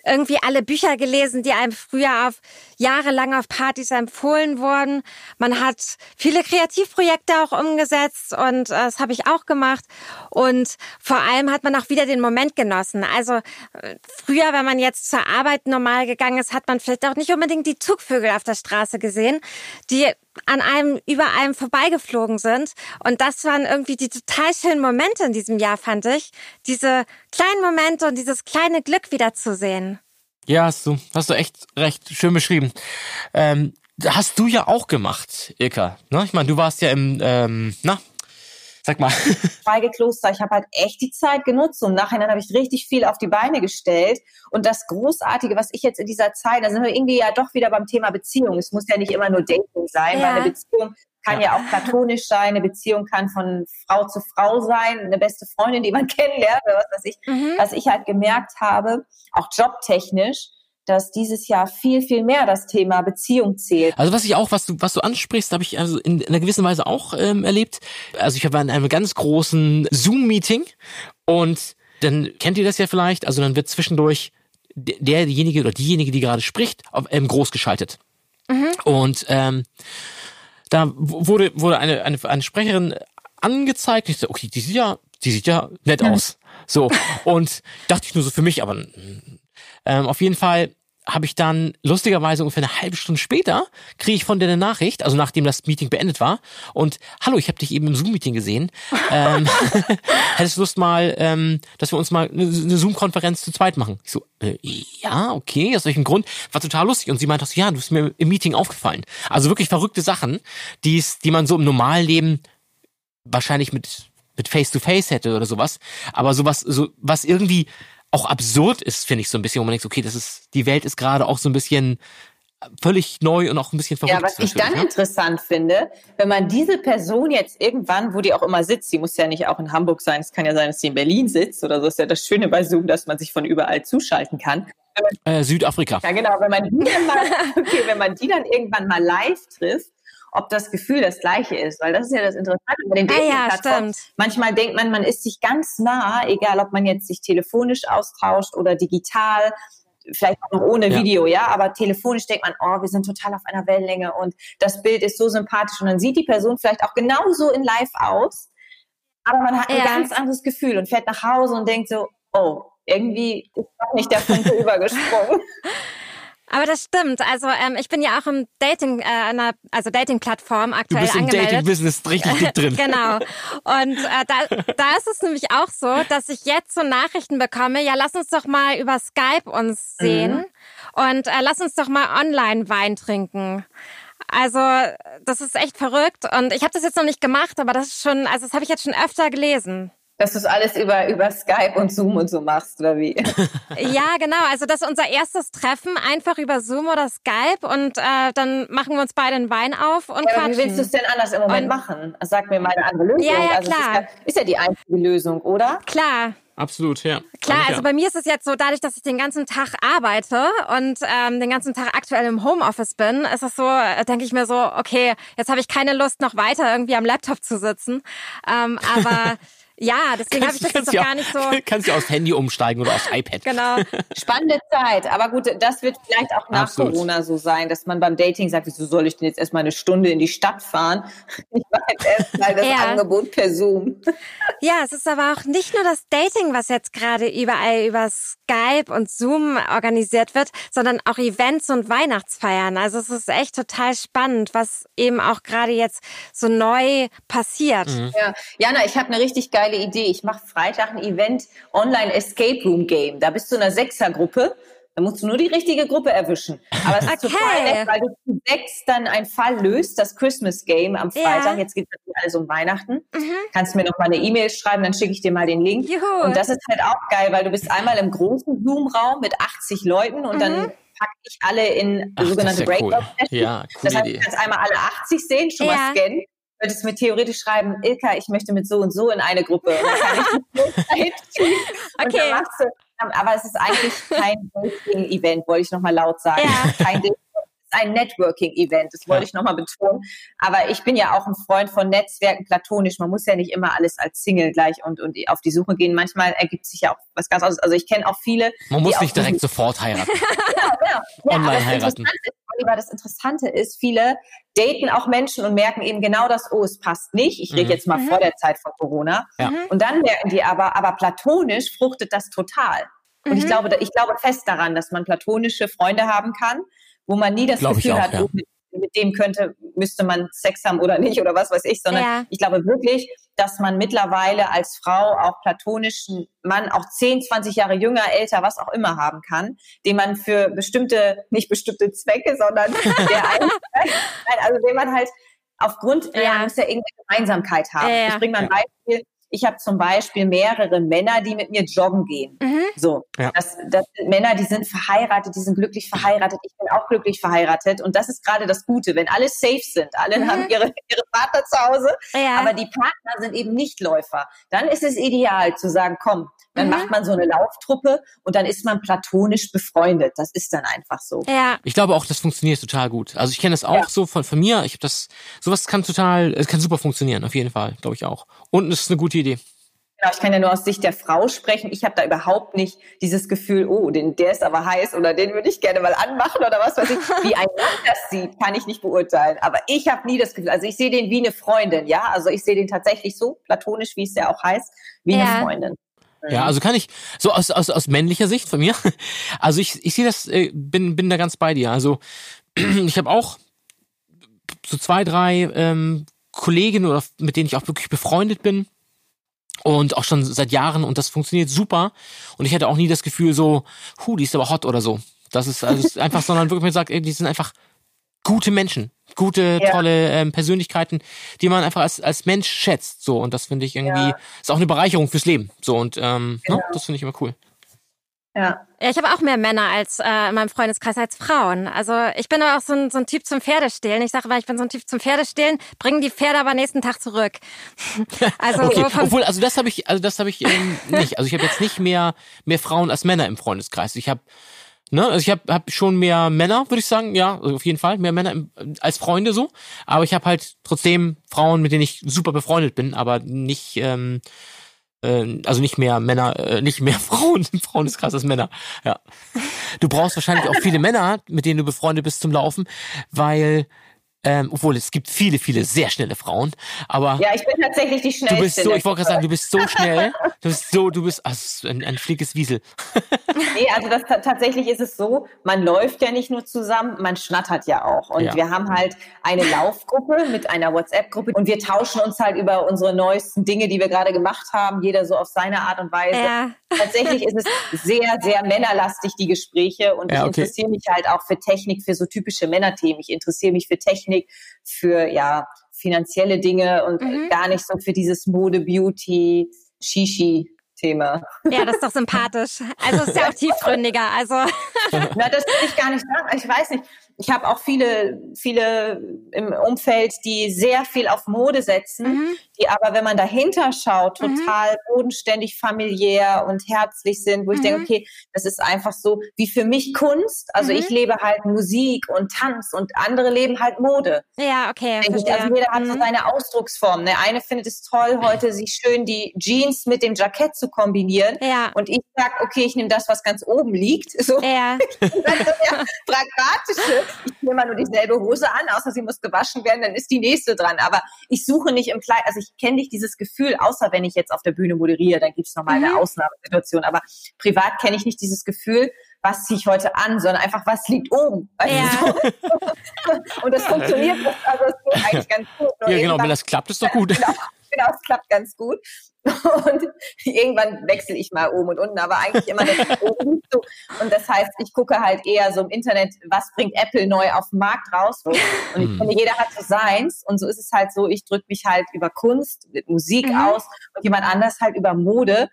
irgendwie alle Bücher gelesen, die einem früher auf jahrelang auf Partys empfohlen wurden. Man hat viele Kreativprojekte auch umgesetzt und äh, das habe ich auch gemacht. Und vor allem hat man auch wieder den Moment genossen. Also äh, früher, wenn man jetzt zur Arbeit normal gegangen ist, hat man vielleicht auch nicht unbedingt die Zugvögel auf der Straße gesehen, die an einem, über einem vorbeigeflogen sind. Und das waren irgendwie die total schönen Momente in diesem Jahr, fand ich. Diese kleinen Momente und dieses kleine Glück wiederzusehen. Ja, hast du, hast du echt recht schön beschrieben. Ähm, hast du ja auch gemacht, Ilka. Ne? Ich meine, du warst ja im, ähm, na, Sag mal. Schweigekloster, ich habe halt echt die Zeit genutzt und nachher habe ich richtig viel auf die Beine gestellt. Und das Großartige, was ich jetzt in dieser Zeit, da sind wir irgendwie ja doch wieder beim Thema Beziehung. Es muss ja nicht immer nur Dating sein, ja. weil eine Beziehung kann ja. ja. auch platonisch sein, eine Beziehung kann von Frau zu Frau sein, eine beste Freundin, die man kennenlernt, was weiß ich. Mhm. Was ich halt gemerkt habe, auch jobtechnisch, dass dieses Jahr viel, viel mehr das Thema Beziehung zählt. Also was ich auch, was du, was du ansprichst, habe ich also in, in einer gewissen Weise auch ähm, erlebt. Also ich war in einem ganz großen Zoom-Meeting und dann kennt ihr das ja vielleicht, also dann wird zwischendurch derjenige oder diejenige, die gerade spricht, auf, ähm, groß geschaltet. Mhm. Und ähm, da wurde, wurde eine, eine, eine Sprecherin angezeigt. Ich so, okay, die sieht ja, die sieht ja nett mhm. aus. So. Und dachte ich nur so für mich, aber ähm, auf jeden Fall habe ich dann lustigerweise ungefähr eine halbe Stunde später kriege ich von der eine Nachricht, also nachdem das Meeting beendet war und hallo, ich habe dich eben im Zoom-Meeting gesehen. ähm, hättest du Lust mal, ähm, dass wir uns mal eine, Zoom-Konferenz zu zweit machen? Ich so, äh, ja, okay, aus welchem Grund? War total lustig und sie meinte, ja, du bist mir im Meeting aufgefallen. Also wirklich verrückte Sachen, die's, die man so im normalen Leben wahrscheinlich mit mit Face to Face hätte oder sowas, aber sowas so was irgendwie auch absurd ist, finde ich so ein bisschen, wo man denkt, okay, das ist, die Welt ist gerade auch so ein bisschen völlig neu und auch ein bisschen verrückt. Ja, was ich dann ne? interessant finde, wenn man diese Person jetzt irgendwann, wo die auch immer sitzt, die muss ja nicht auch in Hamburg sein, es kann ja sein, dass sie in Berlin sitzt oder so, ist ja das Schöne bei Zoom, dass man sich von überall zuschalten kann. Äh, Südafrika. Ja, genau, wenn man die dann mal, okay, wenn man die dann irgendwann mal live trifft, ob das Gefühl das gleiche ist, weil das ist ja das Interessante bei den. Ah, ja, Manchmal denkt man, man ist sich ganz nah, egal ob man jetzt sich telefonisch austauscht oder digital, vielleicht auch noch ohne ja. Video, ja, aber telefonisch denkt man, oh, wir sind total auf einer Wellenlänge und das Bild ist so sympathisch und dann sieht die Person vielleicht auch genauso in Live aus, aber man hat ein ja. ganz anderes Gefühl und fährt nach Hause und denkt so, oh, irgendwie ist doch nicht der Funke übergesprungen. Aber das stimmt. Also ähm, ich bin ja auch im Dating, äh, einer, also Dating-Plattform aktuell du bist angemeldet. im Dating-Business richtig dick drin. genau. Und äh, da, da ist es nämlich auch so, dass ich jetzt so Nachrichten bekomme. Ja, lass uns doch mal über Skype uns sehen mhm. und äh, lass uns doch mal online Wein trinken. Also das ist echt verrückt und ich habe das jetzt noch nicht gemacht, aber das ist schon, also das habe ich jetzt schon öfter gelesen. Dass du es alles über, über Skype und Zoom und so machst, oder wie? ja, genau. Also das ist unser erstes Treffen, einfach über Zoom oder Skype und äh, dann machen wir uns beide einen Wein auf und ja, Wie willst du es denn anders im Moment und, machen? Sag mir mal eine andere Lösung. Ja, ja, also klar. Ist ja, ist ja die einzige Lösung, oder? Klar. Absolut, ja. Klar, also bei mir ist es jetzt so, dadurch, dass ich den ganzen Tag arbeite und ähm, den ganzen Tag aktuell im Homeoffice bin, ist es so, äh, denke ich mir so, okay, jetzt habe ich keine Lust, noch weiter irgendwie am Laptop zu sitzen. Ähm, aber Ja, deswegen habe ich das jetzt doch gar nicht so. Kannst du aufs Handy umsteigen oder aufs iPad. Genau. Spannende Zeit. Aber gut, das wird vielleicht auch nach Absolut. Corona so sein, dass man beim Dating sagt, wieso soll ich denn jetzt erstmal eine Stunde in die Stadt fahren? Ich mache jetzt erstmal das ja. Angebot per Zoom. Ja, es ist aber auch nicht nur das Dating, was jetzt gerade überall über Skype und Zoom organisiert wird, sondern auch Events und Weihnachtsfeiern. Also es ist echt total spannend, was eben auch gerade jetzt so neu passiert. Mhm. Ja, Jana, ich habe eine richtig geile geile Idee. Ich mache Freitag ein Event Online Escape Room Game. Da bist du in einer Sechsergruppe. Da musst du nur die richtige Gruppe erwischen. Aber es ist okay. total nett, weil du zu sechs dann einen Fall löst, das Christmas Game am Freitag. Ja. Jetzt geht es alles um Weihnachten. Mhm. Kannst mir noch mal eine E-Mail schreiben, dann schicke ich dir mal den Link. Juhu. Und das ist halt auch geil, weil du bist einmal im großen Zoom-Raum mit 80 Leuten und mhm. dann packe ich alle in Ach, sogenannte ja Breakout-Sessions. Cool. Ja, das heißt, du kannst einmal alle 80 sehen, schon ja. mal scannen könntest mir theoretisch schreiben, Ilka, ich möchte mit so und so in eine Gruppe. Okay. Du, aber es ist eigentlich kein Dating-Event, wollte ich nochmal laut sagen. Ja. Kein Dating ein Networking-Event, das wollte ja. ich nochmal betonen. Aber ich bin ja auch ein Freund von Netzwerken platonisch. Man muss ja nicht immer alles als Single gleich und, und auf die Suche gehen. Manchmal ergibt sich ja auch was ganz anderes. Also ich kenne auch viele. Man muss nicht direkt sofort heiraten. ja, ja. Online heiraten. Oliver, das Interessante ist, viele daten auch Menschen und merken eben genau das, oh, es passt nicht. Ich rede mhm. jetzt mal mhm. vor der Zeit von Corona. Ja. Und dann merken die aber, aber platonisch fruchtet das total. Und mhm. ich glaube, ich glaube fest daran, dass man platonische Freunde haben kann, wo man nie das Glaub Gefühl auch, hat, ja. oh, mit, mit, dem könnte, müsste man Sex haben oder nicht oder was weiß ich, sondern ja. ich glaube wirklich, dass man mittlerweile als Frau auch platonischen Mann auch 10, 20 Jahre jünger, älter, was auch immer haben kann, den man für bestimmte, nicht bestimmte Zwecke, sondern der einen, also den man halt aufgrund, ja. man muss ja irgendeine Gemeinsamkeit haben. Ja, ja. Ich bringe mal ein Beispiel. Ich habe zum Beispiel mehrere Männer, die mit mir joggen gehen. Mhm. So, Ja. das, das sind Männer, die sind verheiratet, die sind glücklich verheiratet. Ich bin auch glücklich verheiratet und das ist gerade das Gute, wenn alle safe sind, alle Mhm. haben ihre, ihre Partner zu Hause, Ja. aber die Partner sind eben nicht Läufer. Dann ist es ideal zu sagen, komm, dann Mhm. macht man so eine Lauftruppe und dann ist man platonisch befreundet. Das ist dann einfach so. ja. Ich glaube auch, das funktioniert total gut. Also ich kenne das auch Ja. so von, von mir. Ich habe das, sowas kann total, es kann super funktionieren, auf jeden Fall, glaube ich auch. Und es ist eine gute Idee. Genau, ich kann ja nur aus Sicht der Frau sprechen. Ich habe da überhaupt nicht dieses Gefühl, oh, den, der ist aber heiß oder den würde ich gerne mal anmachen oder was weiß ich. Wie ein Mann das sieht, kann ich nicht beurteilen. Aber ich habe nie das Gefühl, also ich sehe den wie eine Freundin, ja. Also ich sehe den tatsächlich so, platonisch, wie es ja auch heißt, wie Ja. eine Freundin. Ja, also kann ich, so aus, aus, aus männlicher Sicht von mir, also ich, ich sehe das, äh, bin, bin da ganz bei dir. Also ich habe auch so zwei, drei ähm, Kolleginnen oder mit denen ich auch wirklich befreundet bin. Und auch schon seit Jahren und das funktioniert super. Und ich hatte auch nie das Gefühl so, hu, die ist aber hot oder so. Das ist, also ist einfach, sondern wirklich man sagt, ey, die sind einfach gute Menschen, gute, Ja. tolle ähm, Persönlichkeiten, die man einfach als, als Mensch schätzt. So, und das finde ich irgendwie, Ja. ist auch eine Bereicherung fürs Leben. So, und ähm, ne, das finde ich immer cool. Ja. Ja, ich habe auch mehr Männer als äh, in meinem Freundeskreis als Frauen. Also ich bin aber auch so ein, so ein Typ zum Pferdestehlen. Ich sage immer, ich bin so ein Typ zum Pferdestehlen, bringen die Pferde aber nächsten Tag zurück. Also Okay, so obwohl, also das habe ich, also das habe ich ähm, nicht. Also ich habe jetzt nicht mehr mehr Frauen als Männer im Freundeskreis. Ich habe, ne, also ich habe hab schon mehr Männer, würde ich sagen, ja, also auf jeden Fall mehr Männer im, als Freunde so. Aber ich habe halt trotzdem Frauen, mit denen ich super befreundet bin, aber nicht, ähm, äh, also nicht mehr Männer, äh, nicht mehr Frauen im Freundeskreis als Männer. Ja, du brauchst wahrscheinlich auch viele Männer, mit denen du befreundet bist zum Laufen, weil ähm, obwohl es gibt viele, viele sehr schnelle Frauen, aber ja, ich bin tatsächlich die schnellste. Du bist so, der ich wollte gerade sagen, du bist so schnell. Du bist so, du bist also ein, ein flinkes Wiesel. Nee, also das tatsächlich ist es so, man läuft ja nicht nur zusammen, man schnattert ja auch. Und Ja. wir haben halt eine Laufgruppe mit einer WhatsApp-Gruppe und wir tauschen uns halt über unsere neuesten Dinge, die wir gerade gemacht haben, jeder so auf seine Art und Weise. Ja. Tatsächlich ist es sehr, sehr männerlastig, die Gespräche. Und Ja, ich okay. interessiere mich halt auch für Technik, für so typische Männerthemen. Ich interessiere mich für Technik, für ja finanzielle Dinge und Mhm. gar nicht so für dieses Mode, Beauty, Shishi. Thema. ja, das ist doch sympathisch. Also es ist ja auch tiefgründiger. Also Na, das will ich gar nicht sagen. Ich weiß nicht. Ich habe auch viele, viele im Umfeld, die sehr viel auf Mode setzen, Mhm. die aber, wenn man dahinter schaut, total bodenständig, familiär und herzlich sind, wo ich Mhm. denke, okay, das ist einfach so wie für mich Kunst. Also Mhm. ich lebe halt Musik und Tanz und andere leben halt Mode. ja, okay, ich. Also jeder hat so Mhm. seine Ausdrucksform. Der eine findet es toll, heute sich schön die Jeans mit dem Jackett zu kombinieren. Ja. Und ich sag, okay, ich nehme das, was ganz oben liegt. So, Ja, das ist ja pragmatische. Ich nehme mal nur dieselbe Hose an, außer sie muss gewaschen werden, dann ist die nächste dran. Aber ich suche nicht im Kleid, also ich kenne nicht dieses Gefühl, außer wenn ich jetzt auf der Bühne moderiere, dann gibt es nochmal eine Mhm. Ausnahmesituation. Aber privat kenne ich nicht dieses Gefühl, was ziehe ich heute an, sondern einfach, was liegt oben. Weißt Ja. so. Und das funktioniert, also es geht eigentlich ganz gut. Nur Ja, genau, wenn das klappt, ist doch gut. Genau, genau, es klappt ganz gut. Und irgendwann wechsle ich mal oben und unten, aber eigentlich immer das oben so. Und das heißt, ich gucke halt eher so im Internet, was bringt Apple neu auf den Markt raus. Und ich Hm. finde, jeder hat so seins. Und so ist es halt so, ich drücke mich halt über Kunst, mit Musik Mhm. aus und jemand anders halt über Mode.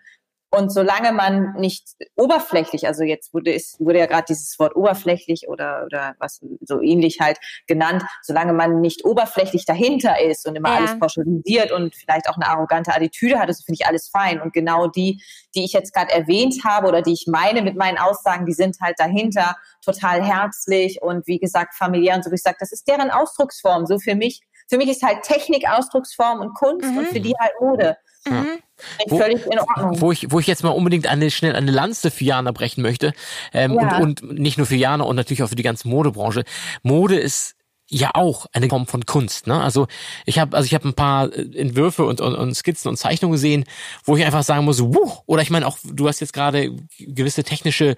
Und solange man nicht oberflächlich, also jetzt wurde, ist, wurde ja gerade dieses Wort oberflächlich oder, oder was so ähnlich halt genannt, solange man nicht oberflächlich dahinter ist und immer Ja. alles pauschalisiert und vielleicht auch eine arrogante Attitüde hat, das finde ich alles fein. Und genau die, die ich jetzt gerade erwähnt habe oder die ich meine mit meinen Aussagen, die sind halt dahinter total herzlich und wie gesagt familiär und so wie ich sage, das ist deren Ausdrucksform. So für mich, für mich ist halt Technik Ausdrucksform und Kunst Mhm. und für die halt Mode. Mhm. Wo- Völlig in Ordnung. Wo ich, wo ich jetzt mal unbedingt eine, schnell eine Lanze für Jana brechen möchte. Ähm, Ja. und, und nicht nur für Jana und natürlich auch für die ganze Modebranche. Mode ist ja auch eine Form von Kunst. Ne? Also ich habe also ich habe ein paar äh, Entwürfe und, und, und Skizzen und Zeichnungen gesehen, wo ich einfach sagen muss, wuh, oder ich meine auch, du hast jetzt gerade gewisse technische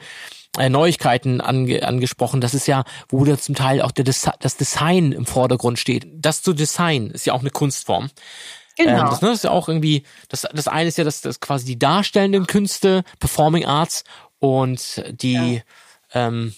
äh, Neuigkeiten ange, angesprochen. Das ist ja, wo da zum Teil auch der Desi das Design im Vordergrund steht. Das zu design ist ja auch eine Kunstform. Genau. Ähm, das, ne, das ist ja auch irgendwie, das, das eine ist ja das, das quasi die darstellenden Künste, Performing Arts und die ähm,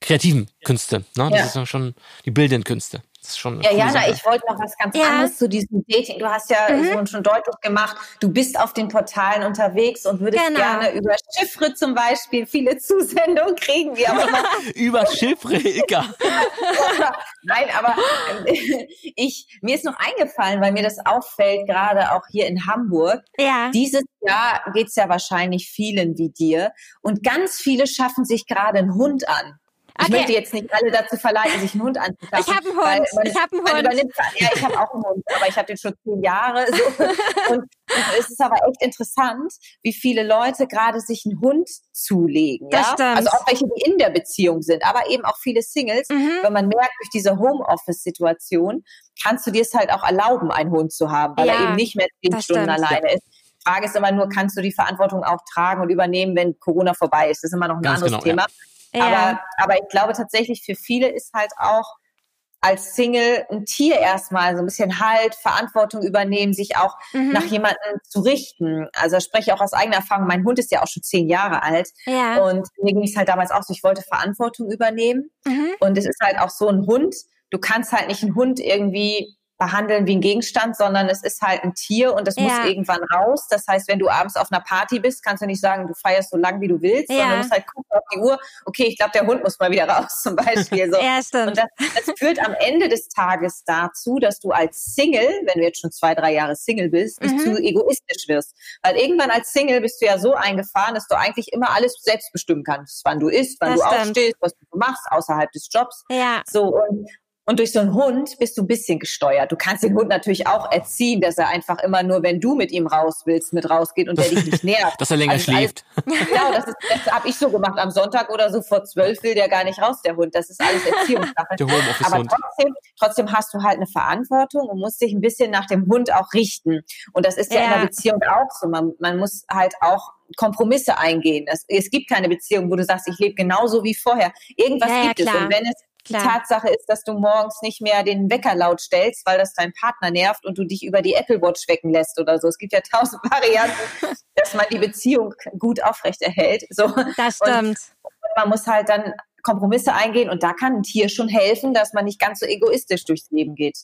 kreativen Künste. Ne? Das Ja. ist ja schon die bildenden Künste. Das ist schon ja, Jana, ich wollte noch was ganz ja. anderes zu diesem Dating. Du hast ja mhm. schon deutlich gemacht, du bist auf den Portalen unterwegs und würdest genau. gerne über Chiffre zum Beispiel viele Zusendungen kriegen, wie auch immer. über Chiffre, Ilka. Nein, aber ich, mir ist noch eingefallen, weil mir das auffällt, gerade auch hier in Hamburg. Ja. Dieses Jahr geht's ja wahrscheinlich vielen wie dir. Und ganz viele schaffen sich gerade einen Hund an. Ich okay. möchte jetzt nicht alle dazu verleiten, sich einen Hund anzuschaffen. Ich habe einen Hund. Man, ich habe einen Hund. ja, ich habe auch einen Hund, aber ich habe den schon zehn Jahre. So. Und, und, es ist aber echt interessant, wie viele Leute gerade sich einen Hund zulegen. Das ja? Stimmt. Also auch welche, die in der Beziehung sind, aber eben auch viele Singles. Mhm. Wenn man merkt, durch diese Homeoffice-Situation kannst du dir es halt auch erlauben, einen Hund zu haben, weil ja, er eben nicht mehr zehn Stunden stimmt. alleine ist. Frage ist immer nur, kannst du die Verantwortung auch tragen und übernehmen, wenn Corona vorbei ist? Das ist immer noch ein Ganz anderes genau, Thema. Ja. Ja. Aber, aber ich glaube tatsächlich, für viele ist halt auch als Single ein Tier erstmal so ein bisschen Halt, Verantwortung übernehmen, sich auch mhm. nach jemandem zu richten. Also ich spreche auch aus eigener Erfahrung. Mein Hund ist ja auch schon zehn Jahre alt ja. und mir ging es halt damals auch so, ich wollte Verantwortung übernehmen. Mhm. Und es ist halt auch so ein Hund. Du kannst halt nicht einen Hund irgendwie behandeln wie ein Gegenstand, sondern es ist halt ein Tier und das ja. muss irgendwann raus. Das heißt, wenn du abends auf einer Party bist, kannst du nicht sagen, du feierst so lang, wie du willst, ja. sondern du musst halt gucken auf die Uhr, okay, ich glaube, der Hund muss mal wieder raus, zum Beispiel. So. ja, stimmt. Und das, das führt am Ende des Tages dazu, dass du als Single, wenn du jetzt schon zwei, drei Jahre Single bist, nicht mhm. zu egoistisch wirst. Weil irgendwann als Single bist du ja so eingefahren, dass du eigentlich immer alles selbst bestimmen kannst, wann du isst, wann das du stimmt. aufstehst, was du machst, außerhalb des Jobs. Ja. So, und, und durch so einen Hund bist du ein bisschen gesteuert. Du kannst den Hund natürlich auch erziehen, dass er einfach immer nur, wenn du mit ihm raus willst, mit rausgeht und der dich nicht nervt. dass er länger also schläft. Alles, genau, das, ist, das habe ich so gemacht. Am Sonntag oder so vor zwölf will der gar nicht raus, der Hund. Das ist alles Erziehungssache. Der Aber trotzdem, trotzdem hast du halt eine Verantwortung und musst dich ein bisschen nach dem Hund auch richten. Und das ist ja, ja in der Beziehung auch so. Man, man muss halt auch Kompromisse eingehen. Es, es gibt keine Beziehung, wo du sagst, ich lebe genauso wie vorher. Irgendwas ja, gibt ja, es. Und wenn es Klar. Die Tatsache ist, dass du morgens nicht mehr den Wecker laut stellst, weil das dein Partner nervt und du dich über die Apple Watch wecken lässt oder so. Es gibt ja tausend Varianten, dass man die Beziehung gut aufrechterhält. So. Das stimmt. Und man muss halt dann Kompromisse eingehen und da kann ein Tier schon helfen, dass man nicht ganz so egoistisch durchs Leben geht.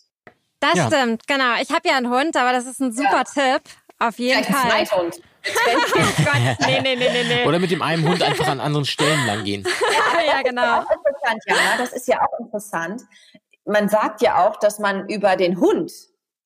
Das ja. stimmt, genau. Ich habe ja einen Hund, aber das ist ein super ja. Tipp. Auf jeden Fall. Ein Zweithund. oh Gott, nee, nee, nee, nee. Oder mit dem einen Hund einfach an anderen Stellen lang gehen. Ja, ja genau. Das ist auch interessant, Jana. Das ist ja auch interessant. Man sagt ja auch, dass man über den Hund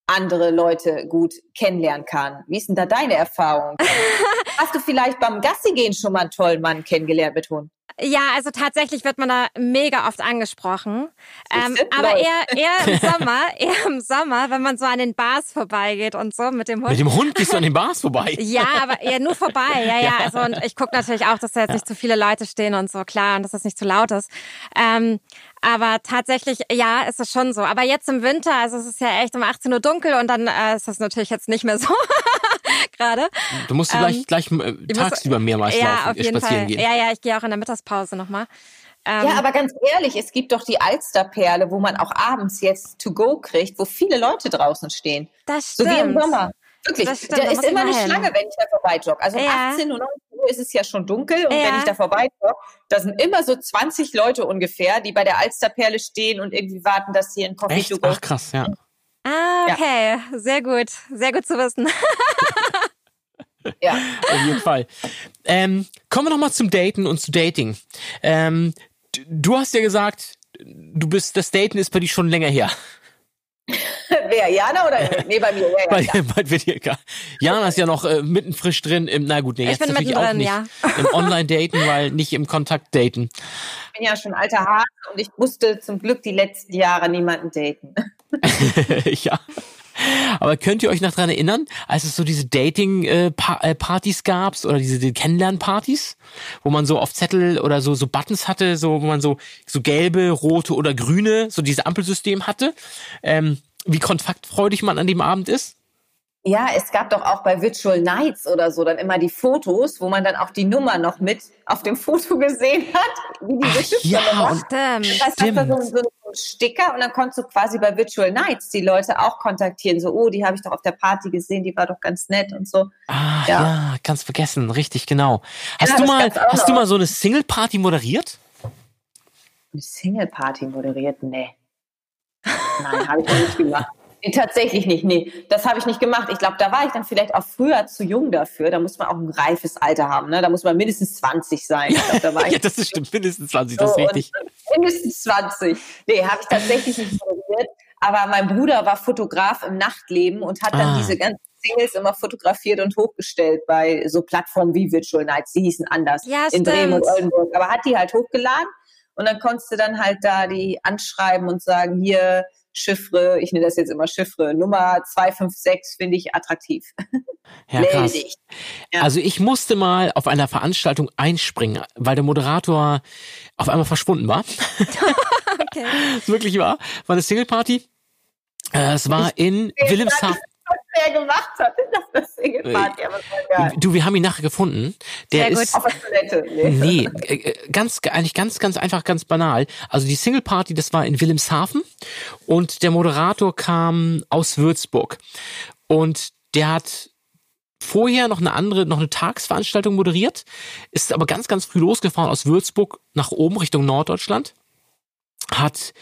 andere Leute gut kennenlernen kann. Wie ist denn da deine Erfahrung? Hast du vielleicht beim Gassi gehen schon mal einen tollen Mann kennengelernt mit Hund? Ja, also tatsächlich wird man da mega oft angesprochen. Ähm, aber eher, eher im Sommer, eher im Sommer, wenn man so an den Bars vorbeigeht und so mit dem Hund. Mit dem Hund gehst du an den Bars vorbei? ja, aber eher nur vorbei. Ja, ja. Also und ich gucke natürlich auch, dass da jetzt ja. nicht zu viele Leute stehen und so, klar, und dass das nicht zu laut ist. Ähm, aber tatsächlich, ja, ist es schon so. Aber jetzt im Winter, also es ist ja echt um 18 Uhr dunkel und dann äh, ist das natürlich jetzt nicht mehr so gerade. Du musst ähm, gleich, gleich äh, tagsüber mehrmals ja, laufen, auf jeden spazieren Fall. gehen. Ja, ja, ich gehe auch in der Mittagspause nochmal. Ähm, ja, aber ganz ehrlich, es gibt doch die Alsterperle, wo man auch abends jetzt to go kriegt, wo viele Leute draußen stehen. Das stimmt. So wie im Sommer. Wirklich. Stimmt, da ist immer eine Schlange, wenn ich da vorbeijogge. Also um ja. 18 Uhr, 19 Uhr ist es ja schon dunkel und ja. wenn ich da vorbeijogge, da sind immer so 20 Leute ungefähr, die bei der Alsterperle stehen und irgendwie warten, dass sie ein Coffee Echt? Ach krass, ja. Ah, okay. Ja. Sehr gut. Sehr gut zu wissen. ja. Auf jeden Fall. Ähm, kommen wir nochmal zum Daten und zu Dating. Ähm, du hast ja gesagt, du bist, das Daten ist bei dir schon länger her. Wer, Jana oder? Nee, bei mir. Ja, bei, ja. bei, bei dir, Jana ist ja noch äh, mitten frisch drin im, na gut, nee, jetzt natürlich auch nicht ja. im Online-Daten, weil nicht im Kontakt-Daten. Ich bin ja schon alter Hase und ich musste zum Glück die letzten Jahre niemanden daten. ja. Aber könnt ihr euch noch dran erinnern, als es so diese Dating-Partys gab oder diese Kennenlernpartys, wo man so auf Zettel oder so so Buttons hatte, so wo man so so gelbe, rote oder grüne, so dieses Ampelsystem hatte, ähm, wie kontaktfreudig man an dem Abend ist? Ja, es gab doch auch bei Virtual Nights oder so dann immer die Fotos, wo man dann auch die Nummer noch mit auf dem Foto gesehen hat, wie diese Ach, ja, und, das heißt, stimmt. Das war so, so ein Sticker und dann konntest du quasi bei Virtual Nights die Leute auch kontaktieren. So, oh, die habe ich doch auf der Party gesehen, die war doch ganz nett und so. Ah, ja, ja ganz vergessen, richtig, genau. Hast ja, du mal, hast du mal so eine Single Party moderiert? Eine Single Party moderiert? Nee. Nein, habe ich nicht gemacht. Nee, tatsächlich nicht, nee. Das habe ich nicht gemacht. Ich glaube, da war ich dann vielleicht auch früher zu jung dafür. Da muss man auch ein reifes Alter haben. Ne? Da muss man mindestens 20 sein. Glaub, da ja, das ist stimmt. Mindestens 20, das ist richtig. Mindestens 20. Nee, habe ich tatsächlich nicht probiert. Aber mein Bruder war Fotograf im Nachtleben und hat dann ah. diese ganzen Singles immer fotografiert und hochgestellt bei so Plattformen wie Virtual Nights. Die hießen anders ja, in Bremen und Oldenburg. Aber hat die halt hochgeladen und dann konntest du dann halt da die anschreiben und sagen, hier Chiffre, ich nenne das jetzt immer Chiffre, Nummer 256 finde ich attraktiv. Ja, krass. Ja. Also ich musste mal auf einer Veranstaltung einspringen, weil der Moderator auf einmal verschwunden war. okay. Das wirklich wahr. War eine Single Party. Äh, es war in Wilhelmshaven er gemacht hat in der Single-Party. Äh, du, wir haben ihn nachher gefunden. Der Sehr ist, gut. Auf der Toilette. Nee, nee äh, ganz, eigentlich ganz, ganz einfach, ganz banal. Also die Single-Party, das war in Wilhelmshaven und der Moderator kam aus Würzburg. Und der hat vorher noch eine andere, noch eine Tagsveranstaltung moderiert, ist aber ganz, ganz früh losgefahren aus Würzburg nach oben Richtung Norddeutschland, hat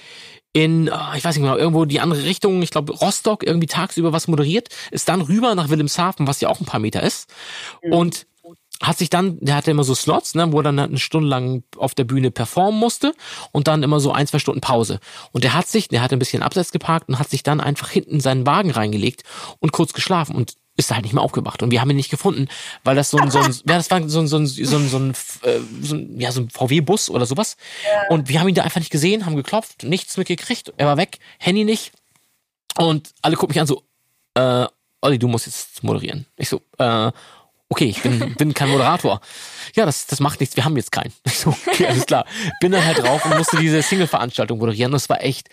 in, ah, ich weiß nicht genau, irgendwo die andere Richtung, ich glaube Rostock, irgendwie tagsüber was moderiert, ist dann rüber nach Wilhelmshaven, was ja auch ein paar Meter ist. Mhm. Und hat sich dann, der hatte immer so Slots, ne, wo er dann eine Stunde lang auf der Bühne performen musste und dann immer so ein, zwei Stunden Pause. Und der hat sich, der hat ein bisschen abseits geparkt und hat sich dann einfach hinten seinen Wagen reingelegt und kurz geschlafen. Und ist halt nicht mehr aufgewacht. Und wir haben ihn nicht gefunden, weil das so ein, so ein ja, das war so ein, so ein, so ein, so ein, äh, so ein ja, so ein VW-Bus oder sowas. Ja. Und wir haben ihn da einfach nicht gesehen, haben geklopft, nichts mitgekriegt. Er war weg, Handy nicht. Und alle gucken mich an so, äh, Olli, du musst jetzt moderieren. Ich so, äh, okay, ich bin, bin kein Moderator. Ja, das, das macht nichts, wir haben jetzt keinen. Ich so, okay, alles klar. Bin dann halt drauf und musste diese Single-Veranstaltung moderieren. Und es war echt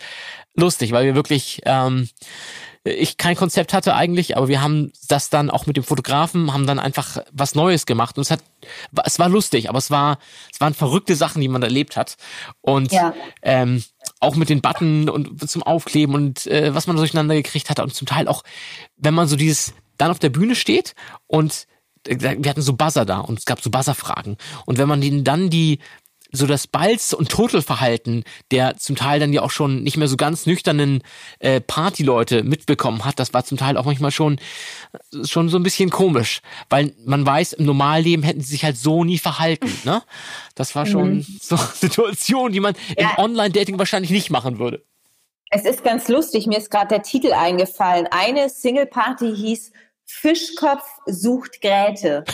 lustig, weil wir wirklich, ähm, ich kein Konzept hatte eigentlich, aber wir haben das dann auch mit dem Fotografen, haben dann einfach was Neues gemacht und es hat, es war lustig, aber es war, es waren verrückte Sachen, die man erlebt hat und ja. ähm, auch mit den Button und zum Aufkleben und äh, was man durcheinander gekriegt hat und zum Teil auch, wenn man so dieses dann auf der Bühne steht und äh, wir hatten so Buzzer da und es gab so Buzzer-Fragen. Und wenn man ihnen dann die so das Balz- und Totelverhalten der zum Teil dann ja auch schon nicht mehr so ganz nüchternen äh, Partyleute mitbekommen hat, das war zum Teil auch manchmal schon, schon so ein bisschen komisch, weil man weiß, im Normalleben hätten sie sich halt so nie verhalten. Ne? Das war schon mhm. so eine Situation, die man ja. im Online-Dating wahrscheinlich nicht machen würde. Es ist ganz lustig, mir ist gerade der Titel eingefallen. Eine Single-Party hieß Fischkopf sucht Gräte.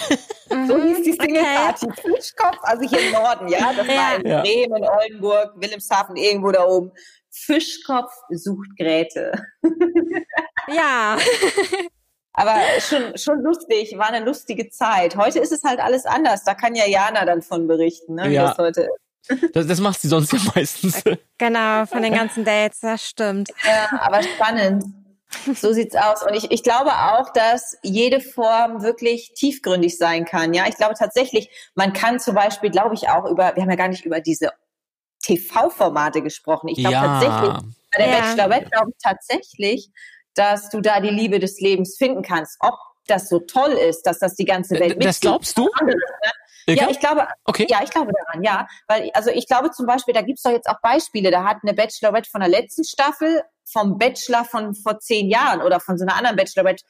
so hieß die Single Party. Okay. Fischkopf, also hier im Norden, ja. Das war in ja. Bremen, Oldenburg, Wilhelmshaven, irgendwo da oben. Fischkopf sucht Gräte. ja. Aber schon, schon lustig, war eine lustige Zeit. Heute ist es halt alles anders. Da kann ja Jana dann von berichten, ne, ja. wie das heute ist. Das, das macht sie sonst ja meistens. Genau, von den ganzen Dates, das stimmt. Ja, aber spannend. So sieht's aus. Und ich, ich glaube auch, dass jede Form wirklich tiefgründig sein kann. Ja, ich glaube tatsächlich, man kann zum Beispiel, glaube ich, auch über, wir haben ja gar nicht über diese TV-Formate gesprochen. Ich glaube ja. tatsächlich, bei der ja. Bachelorette glaube ich tatsächlich, dass du da die Liebe des Lebens finden kannst. Ob das so toll ist, dass das die ganze Welt mit. Das glaubst du? Ja, ich glaube, okay. ja, ich glaube daran, ja. Weil, also ich glaube zum Beispiel, da gibt's doch jetzt auch Beispiele. Da hat eine Bachelorette von der letzten Staffel vom Bachelor von vor zehn Jahren oder von so einer anderen Bachelorette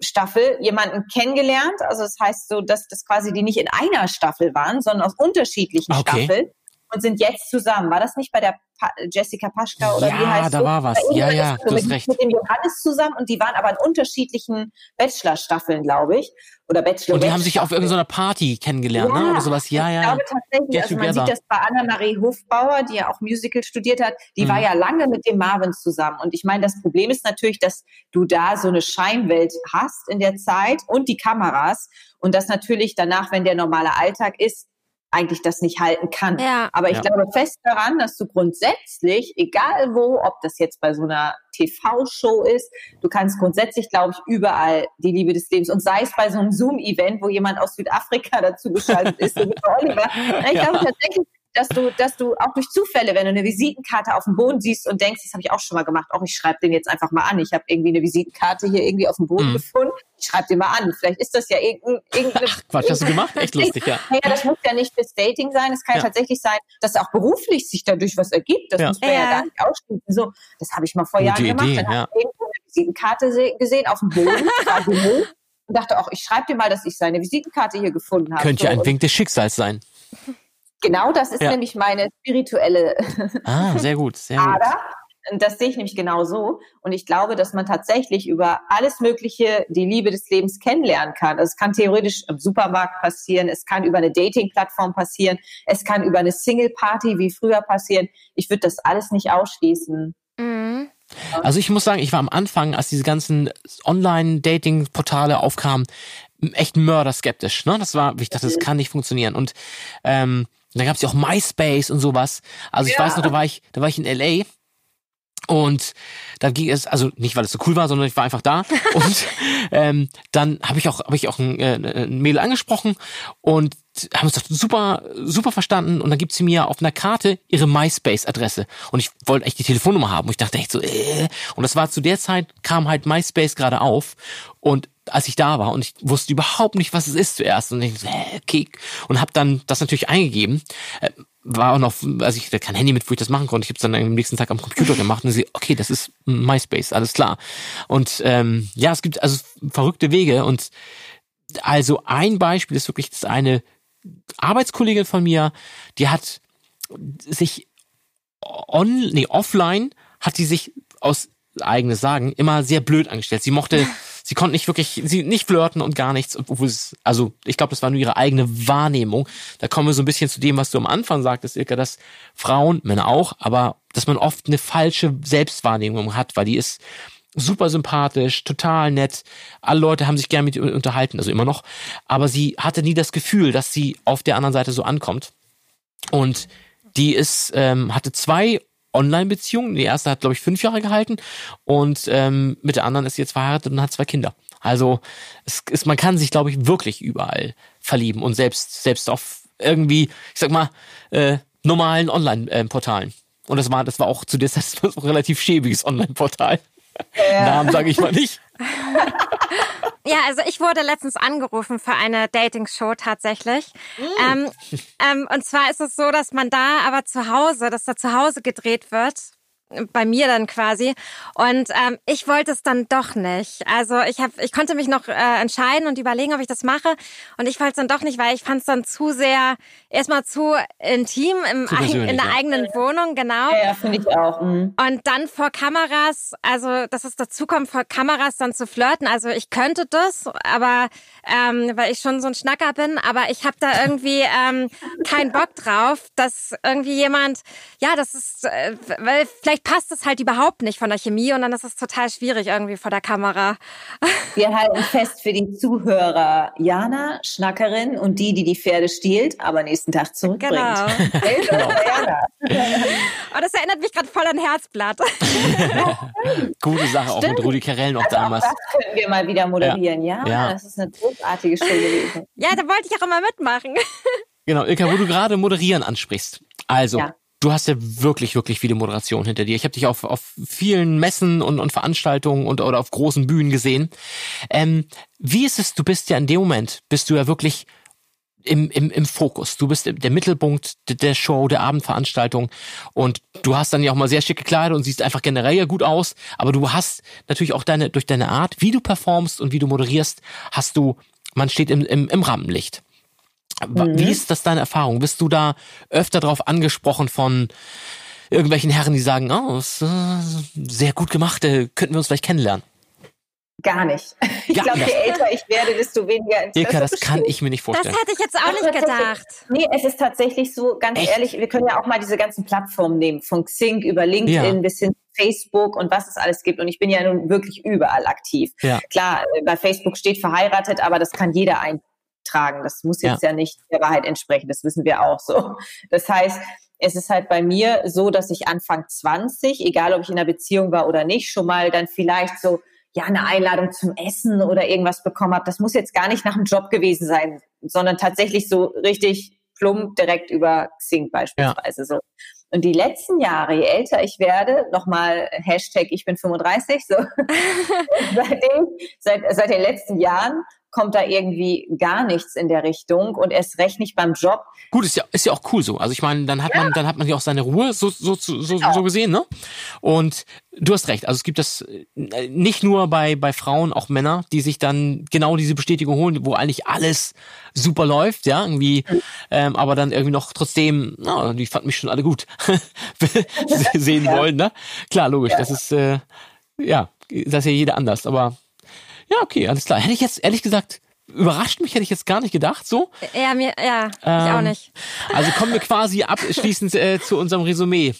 Staffel jemanden kennengelernt. Also das heißt so, dass das quasi die nicht in einer Staffel waren, sondern aus unterschiedlichen okay. Staffeln und sind jetzt zusammen. War das nicht bei der pa Jessica Paschka oder ja, wie heißt da so? war was. Ja, ja, du hast recht. Mit dem Johannes zusammen und die waren aber in unterschiedlichen Bachelor-Staffeln, glaube ich. Oder Bachelor. Und die haben sich auf irgendeiner Party kennengelernt, ne? ja, ne? Oder sowas. Ja, ja. Ich glaube tatsächlich, also man sieht das bei Anna-Marie Hofbauer, die ja auch Musical studiert hat, die mhm. war ja lange mit dem Marvin zusammen. Und ich meine, das Problem ist natürlich, dass du da so eine Scheinwelt hast in der Zeit und die Kameras. Und das natürlich danach, wenn der normale Alltag ist, eigentlich das nicht halten kann. Ja. Aber ich ja. glaube fest daran, dass du grundsätzlich, egal wo, ob das jetzt bei so einer TV-Show ist, du kannst grundsätzlich, glaube ich, überall die Liebe des Lebens und sei es bei so einem Zoom-Event, wo jemand aus Südafrika dazu geschaltet ist, so wie Oliver. Ich ja. glaube tatsächlich, dass du, dass du auch durch Zufälle, wenn du eine Visitenkarte auf dem Boden siehst und denkst, das habe ich auch schon mal gemacht, auch ich schreibe den jetzt einfach mal an. Ich habe irgendwie eine Visitenkarte hier irgendwie auf dem Boden mhm. gefunden ich schreibe dir mal an. Vielleicht ist das ja irgendein, irgendeine. Ach, Quatsch, hast du gemacht? Echt lustig, ja. Ja, das muss ja nicht fürs Dating sein. Es kann ja. tatsächlich sein, dass auch beruflich sich dadurch was ergibt. Das ja. muss man ja. ja gar nicht ausschließen. So, das habe ich mal vor Gute Jahren Idee, gemacht. Dann ja. habe ich irgendwo eine Visitenkarte gesehen auf dem Boden, und dachte auch, ich schreibe dir mal, dass ich seine Visitenkarte hier gefunden habe. Könnte ja ein Wink des Schicksals sein. Genau, das ist ja. nämlich meine spirituelle. Ah, sehr gut, sehr gut. Aber das sehe ich nämlich genau so. Und ich glaube, dass man tatsächlich über alles Mögliche die Liebe des Lebens kennenlernen kann. Also es kann theoretisch im Supermarkt passieren, es kann über eine Dating-Plattform passieren, es kann über eine Single-Party wie früher passieren. Ich würde das alles nicht ausschließen. Mhm. Also ich muss sagen, ich war am Anfang, als diese ganzen Online-Dating-Portale aufkamen, echt mörderskeptisch. Ne? Das war, ich dachte, das kann nicht funktionieren. Und ähm, dann gab es ja auch MySpace und sowas. Also ich ja. weiß noch, da war ich, da war ich in LA und dann ging es, also nicht, weil es so cool war, sondern ich war einfach da. und ähm, dann habe ich auch, habe ich auch ein, äh, ein Mail angesprochen und haben uns super, super verstanden. Und dann gibt sie mir auf einer Karte ihre MySpace-Adresse. Und ich wollte echt die Telefonnummer haben. Und ich dachte echt so, äh. Und das war zu der Zeit, kam halt MySpace gerade auf. Und als ich da war und ich wusste überhaupt nicht, was es ist zuerst und ich so, äh, okay und habe dann das natürlich eingegeben äh, war auch noch, also ich hatte kein Handy mit, wo ich das machen konnte. Ich habe es dann am nächsten Tag am Computer gemacht und sie, okay, das ist MySpace, alles klar. Und ähm, ja, es gibt also verrückte Wege und also ein Beispiel ist wirklich das eine Arbeitskollegin von mir, die hat sich on, nee, offline hat sie sich aus eigenes Sagen immer sehr blöd angestellt. Sie mochte sie konnte nicht wirklich, sie nicht flirten und gar nichts, obwohl es, also ich glaube, das war nur ihre eigene Wahrnehmung. Da kommen wir so ein bisschen zu dem, was du am Anfang sagtest, Ilka, dass Frauen, Männer auch, aber dass man oft eine falsche Selbstwahrnehmung hat, weil die ist super sympathisch, total nett. Alle Leute haben sich gern mit ihr unterhalten, also immer noch. Aber sie hatte nie das Gefühl, dass sie auf der anderen Seite so ankommt. Und die ist, ähm, hatte zwei Online-Beziehung. Die erste hat, glaube ich, fünf Jahre gehalten und ähm, mit der anderen ist sie jetzt verheiratet und hat zwei Kinder. Also es ist, man kann sich, glaube ich, wirklich überall verlieben und selbst, selbst auf irgendwie, ich sag mal, äh, normalen Online-Portalen. Und das war, das war auch zu der Zeit ein relativ schäbiges Online-Portal. Ja. Namen sage ich mal nicht. Ja, also ich wurde letztens angerufen für eine Dating-Show tatsächlich. Mm. Ähm, ähm, und zwar ist es so, dass man da aber zu Hause, dass da zu Hause gedreht wird bei mir dann quasi. Und ähm, ich wollte es dann doch nicht. Also ich habe, ich konnte mich noch äh, entscheiden und überlegen, ob ich das mache. Und ich wollte es dann doch nicht, weil ich fand es dann zu sehr, erstmal zu intim im zu in der eigenen ja. Wohnung, genau. Ja, ja finde ich auch. Mhm. Und dann vor Kameras, also dass es dazu kommt, vor Kameras dann zu flirten. Also ich könnte das, aber ähm, weil ich schon so ein Schnacker bin, aber ich habe da irgendwie ähm, keinen Bock drauf, dass irgendwie jemand, ja, das ist, äh, weil vielleicht passt es halt überhaupt nicht von der Chemie und dann ist es total schwierig irgendwie vor der Kamera. Wir halten fest für die Zuhörer Jana, Schnackerin und die, die die Pferde stiehlt, aber nächsten Tag zurückbringt. Genau. genau. oh, das erinnert mich gerade voll an Herzblatt. Gute Sache, auch mit Rudi Carell noch also damals. das können wir mal wieder moderieren, ja. ja. ja. Das ist eine großartige Show gewesen. Ja, da wollte ich auch immer mitmachen. Genau, Ilka, wo du gerade moderieren ansprichst. Also, ja du hast ja wirklich, wirklich viele Moderationen hinter dir. Ich habe dich auf, auf vielen Messen und, und Veranstaltungen und oder auf großen Bühnen gesehen. Ähm, wie ist es, du bist ja in dem Moment, bist du ja wirklich im, im, im Fokus. Du bist der Mittelpunkt der Show, der Abendveranstaltung und du hast dann ja auch mal sehr schick gekleidet und siehst einfach generell ja gut aus, aber du hast natürlich auch deine, durch deine Art, wie du performst und wie du moderierst, hast du, man steht im, im, im Rampenlicht. Mhm. Wie ist das deine Erfahrung? Bist du da öfter darauf angesprochen von irgendwelchen Herren, die sagen, oh, ist, äh, sehr gut gemacht, äh, könnten wir uns vielleicht kennenlernen? Gar nicht. Ich glaube, je älter ich werde, desto weniger Interesse Ilka, das kann ich mir nicht vorstellen. Das hätte ich jetzt auch nicht gedacht. Nee, es ist tatsächlich so, ganz Echt? ehrlich, wir können ja auch mal diese ganzen Plattformen nehmen, von Xing über LinkedIn ja. bis hin zu Facebook und was es alles gibt. Und ich bin ja nun wirklich überall aktiv. Ja. Klar, äh, bei Facebook steht verheiratet, aber das kann jeder ein tragen. Das muss jetzt ja. ja nicht der Wahrheit entsprechen, das wissen wir auch so. Das heißt, es ist halt bei mir so, dass ich Anfang 20, egal ob ich in einer Beziehung war oder nicht, schon mal dann vielleicht so ja eine Einladung zum Essen oder irgendwas bekommen habe. Das muss jetzt gar nicht nach dem Job gewesen sein, sondern tatsächlich so richtig plump direkt über Xing beispielsweise ja. so. Und die letzten Jahre, je älter ich werde, nochmal Hashtag ich bin 35, so, seitdem, seit, seit den letzten Jahren kommt da irgendwie gar nichts in der Richtung und erst recht nicht beim Job. Gut, ist ja, ist ja auch cool so. Also ich meine, dann hat ja. man, dann hat man ja auch seine Ruhe, so, so, so, so, genau. so gesehen, ne? Und du hast recht. Also es gibt das äh, nicht nur bei, bei Frauen, auch Männer, die sich dann genau diese Bestätigung holen, wo eigentlich alles super läuft, ja, irgendwie, mhm. ähm, aber dann irgendwie noch trotzdem, na, die fanden mich schon alle gut sehen ja. wollen, ne? Klar, logisch, ja. das ist, äh, ja, das ist ja jeder anders, aber ja, okay, alles klar. Hätte ich jetzt ehrlich gesagt überrascht mich, hätte ich jetzt gar nicht gedacht, so. Ja, mir, ja, ähm, ich auch nicht. Also kommen wir quasi abschließend äh, zu unserem Resümee.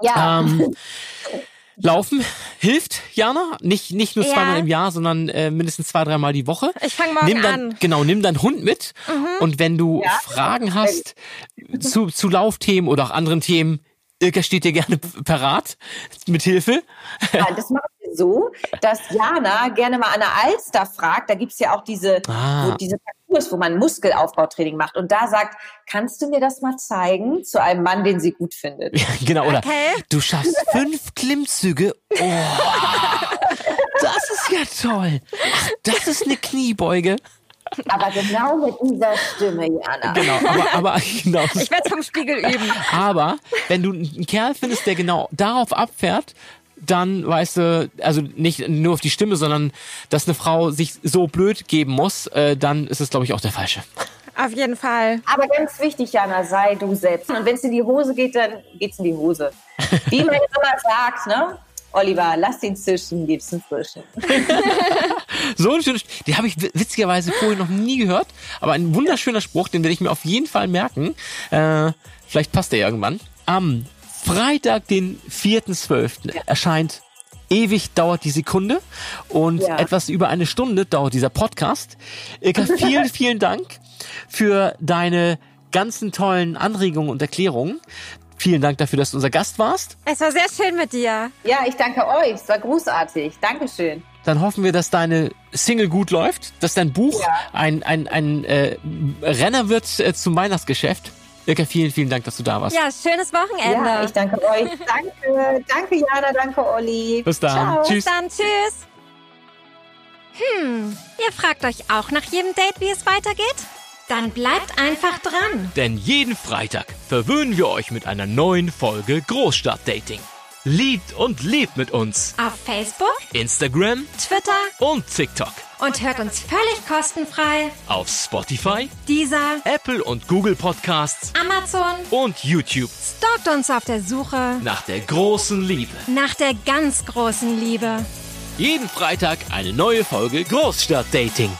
Ja. Ähm, Laufen hilft, Jana. Nicht, nicht nur ja. zweimal im Jahr, sondern äh, mindestens zwei, dreimal die Woche. Ich fange morgen nimm dann, an. Genau, nimm deinen Hund mit. Mhm. Und wenn du ja. Fragen hast zu, zu Laufthemen oder auch anderen Themen, Ilka steht dir gerne parat mit Hilfe. Ja, das mache so, dass Jana gerne mal an der Alster fragt. Da gibt es ja auch diese, ah. wo, diese Parcours, wo man Muskelaufbautraining macht. Und da sagt, kannst du mir das mal zeigen zu einem Mann, den sie gut findet? Ja, genau, oder okay. du schaffst fünf Klimmzüge. Oh, das ist ja toll. Ach, das ist eine Kniebeuge. Aber genau mit dieser Stimme, Jana. Genau, aber, aber genau. Ich werde es vom Spiegel üben. Aber wenn du einen Kerl findest, der genau darauf abfährt, dann weißt du, also nicht nur auf die Stimme, sondern dass eine Frau sich so blöd geben muss, äh, dann ist es, glaube ich, auch der falsche. Auf jeden Fall. Aber ganz wichtig, Jana, sei du selbst. Und wenn es in die Hose geht, dann geht's in die Hose. Wie meine Mama sagt, ne? Oliver, lass ihn zischen, gib's einen frischen. so ein schönes, den habe ich witzigerweise vorher noch nie gehört, aber ein wunderschöner Spruch, den werde ich mir auf jeden Fall merken. Äh, vielleicht passt der irgendwann. Am Freitag, den 4.12. erscheint Ewig dauert die Sekunde und ja. etwas über eine Stunde dauert dieser Podcast. Ilka, vielen, vielen Dank für deine ganzen tollen Anregungen und Erklärungen. Vielen Dank dafür, dass du unser Gast warst. Es war sehr schön mit dir. Ja, ich danke euch. Es war großartig. Dankeschön. Dann hoffen wir, dass deine Single gut läuft, dass dein Buch ja. ein, ein, ein äh, Renner wird äh, zum Weihnachtsgeschäft. Ilka, vielen, vielen Dank, dass du da warst. Ja, schönes Wochenende. Ja, ich danke euch. danke. Danke, Jana. Danke, Olli. Bis dann. Ciao. Tschüss. Bis dann. Tschüss. Hm, ihr fragt euch auch nach jedem Date, wie es weitergeht? Dann bleibt einfach dran. Denn jeden Freitag verwöhnen wir euch mit einer neuen Folge Großstadtdating. Liebt und lebt mit uns. Auf Facebook, Instagram, Twitter und TikTok. Und hört uns völlig kostenfrei auf Spotify, Deezer, Apple und Google Podcasts, Amazon und YouTube. Stalkt uns auf der Suche nach der großen Liebe. Nach der ganz großen Liebe. Jeden Freitag eine neue Folge Großstadtdating.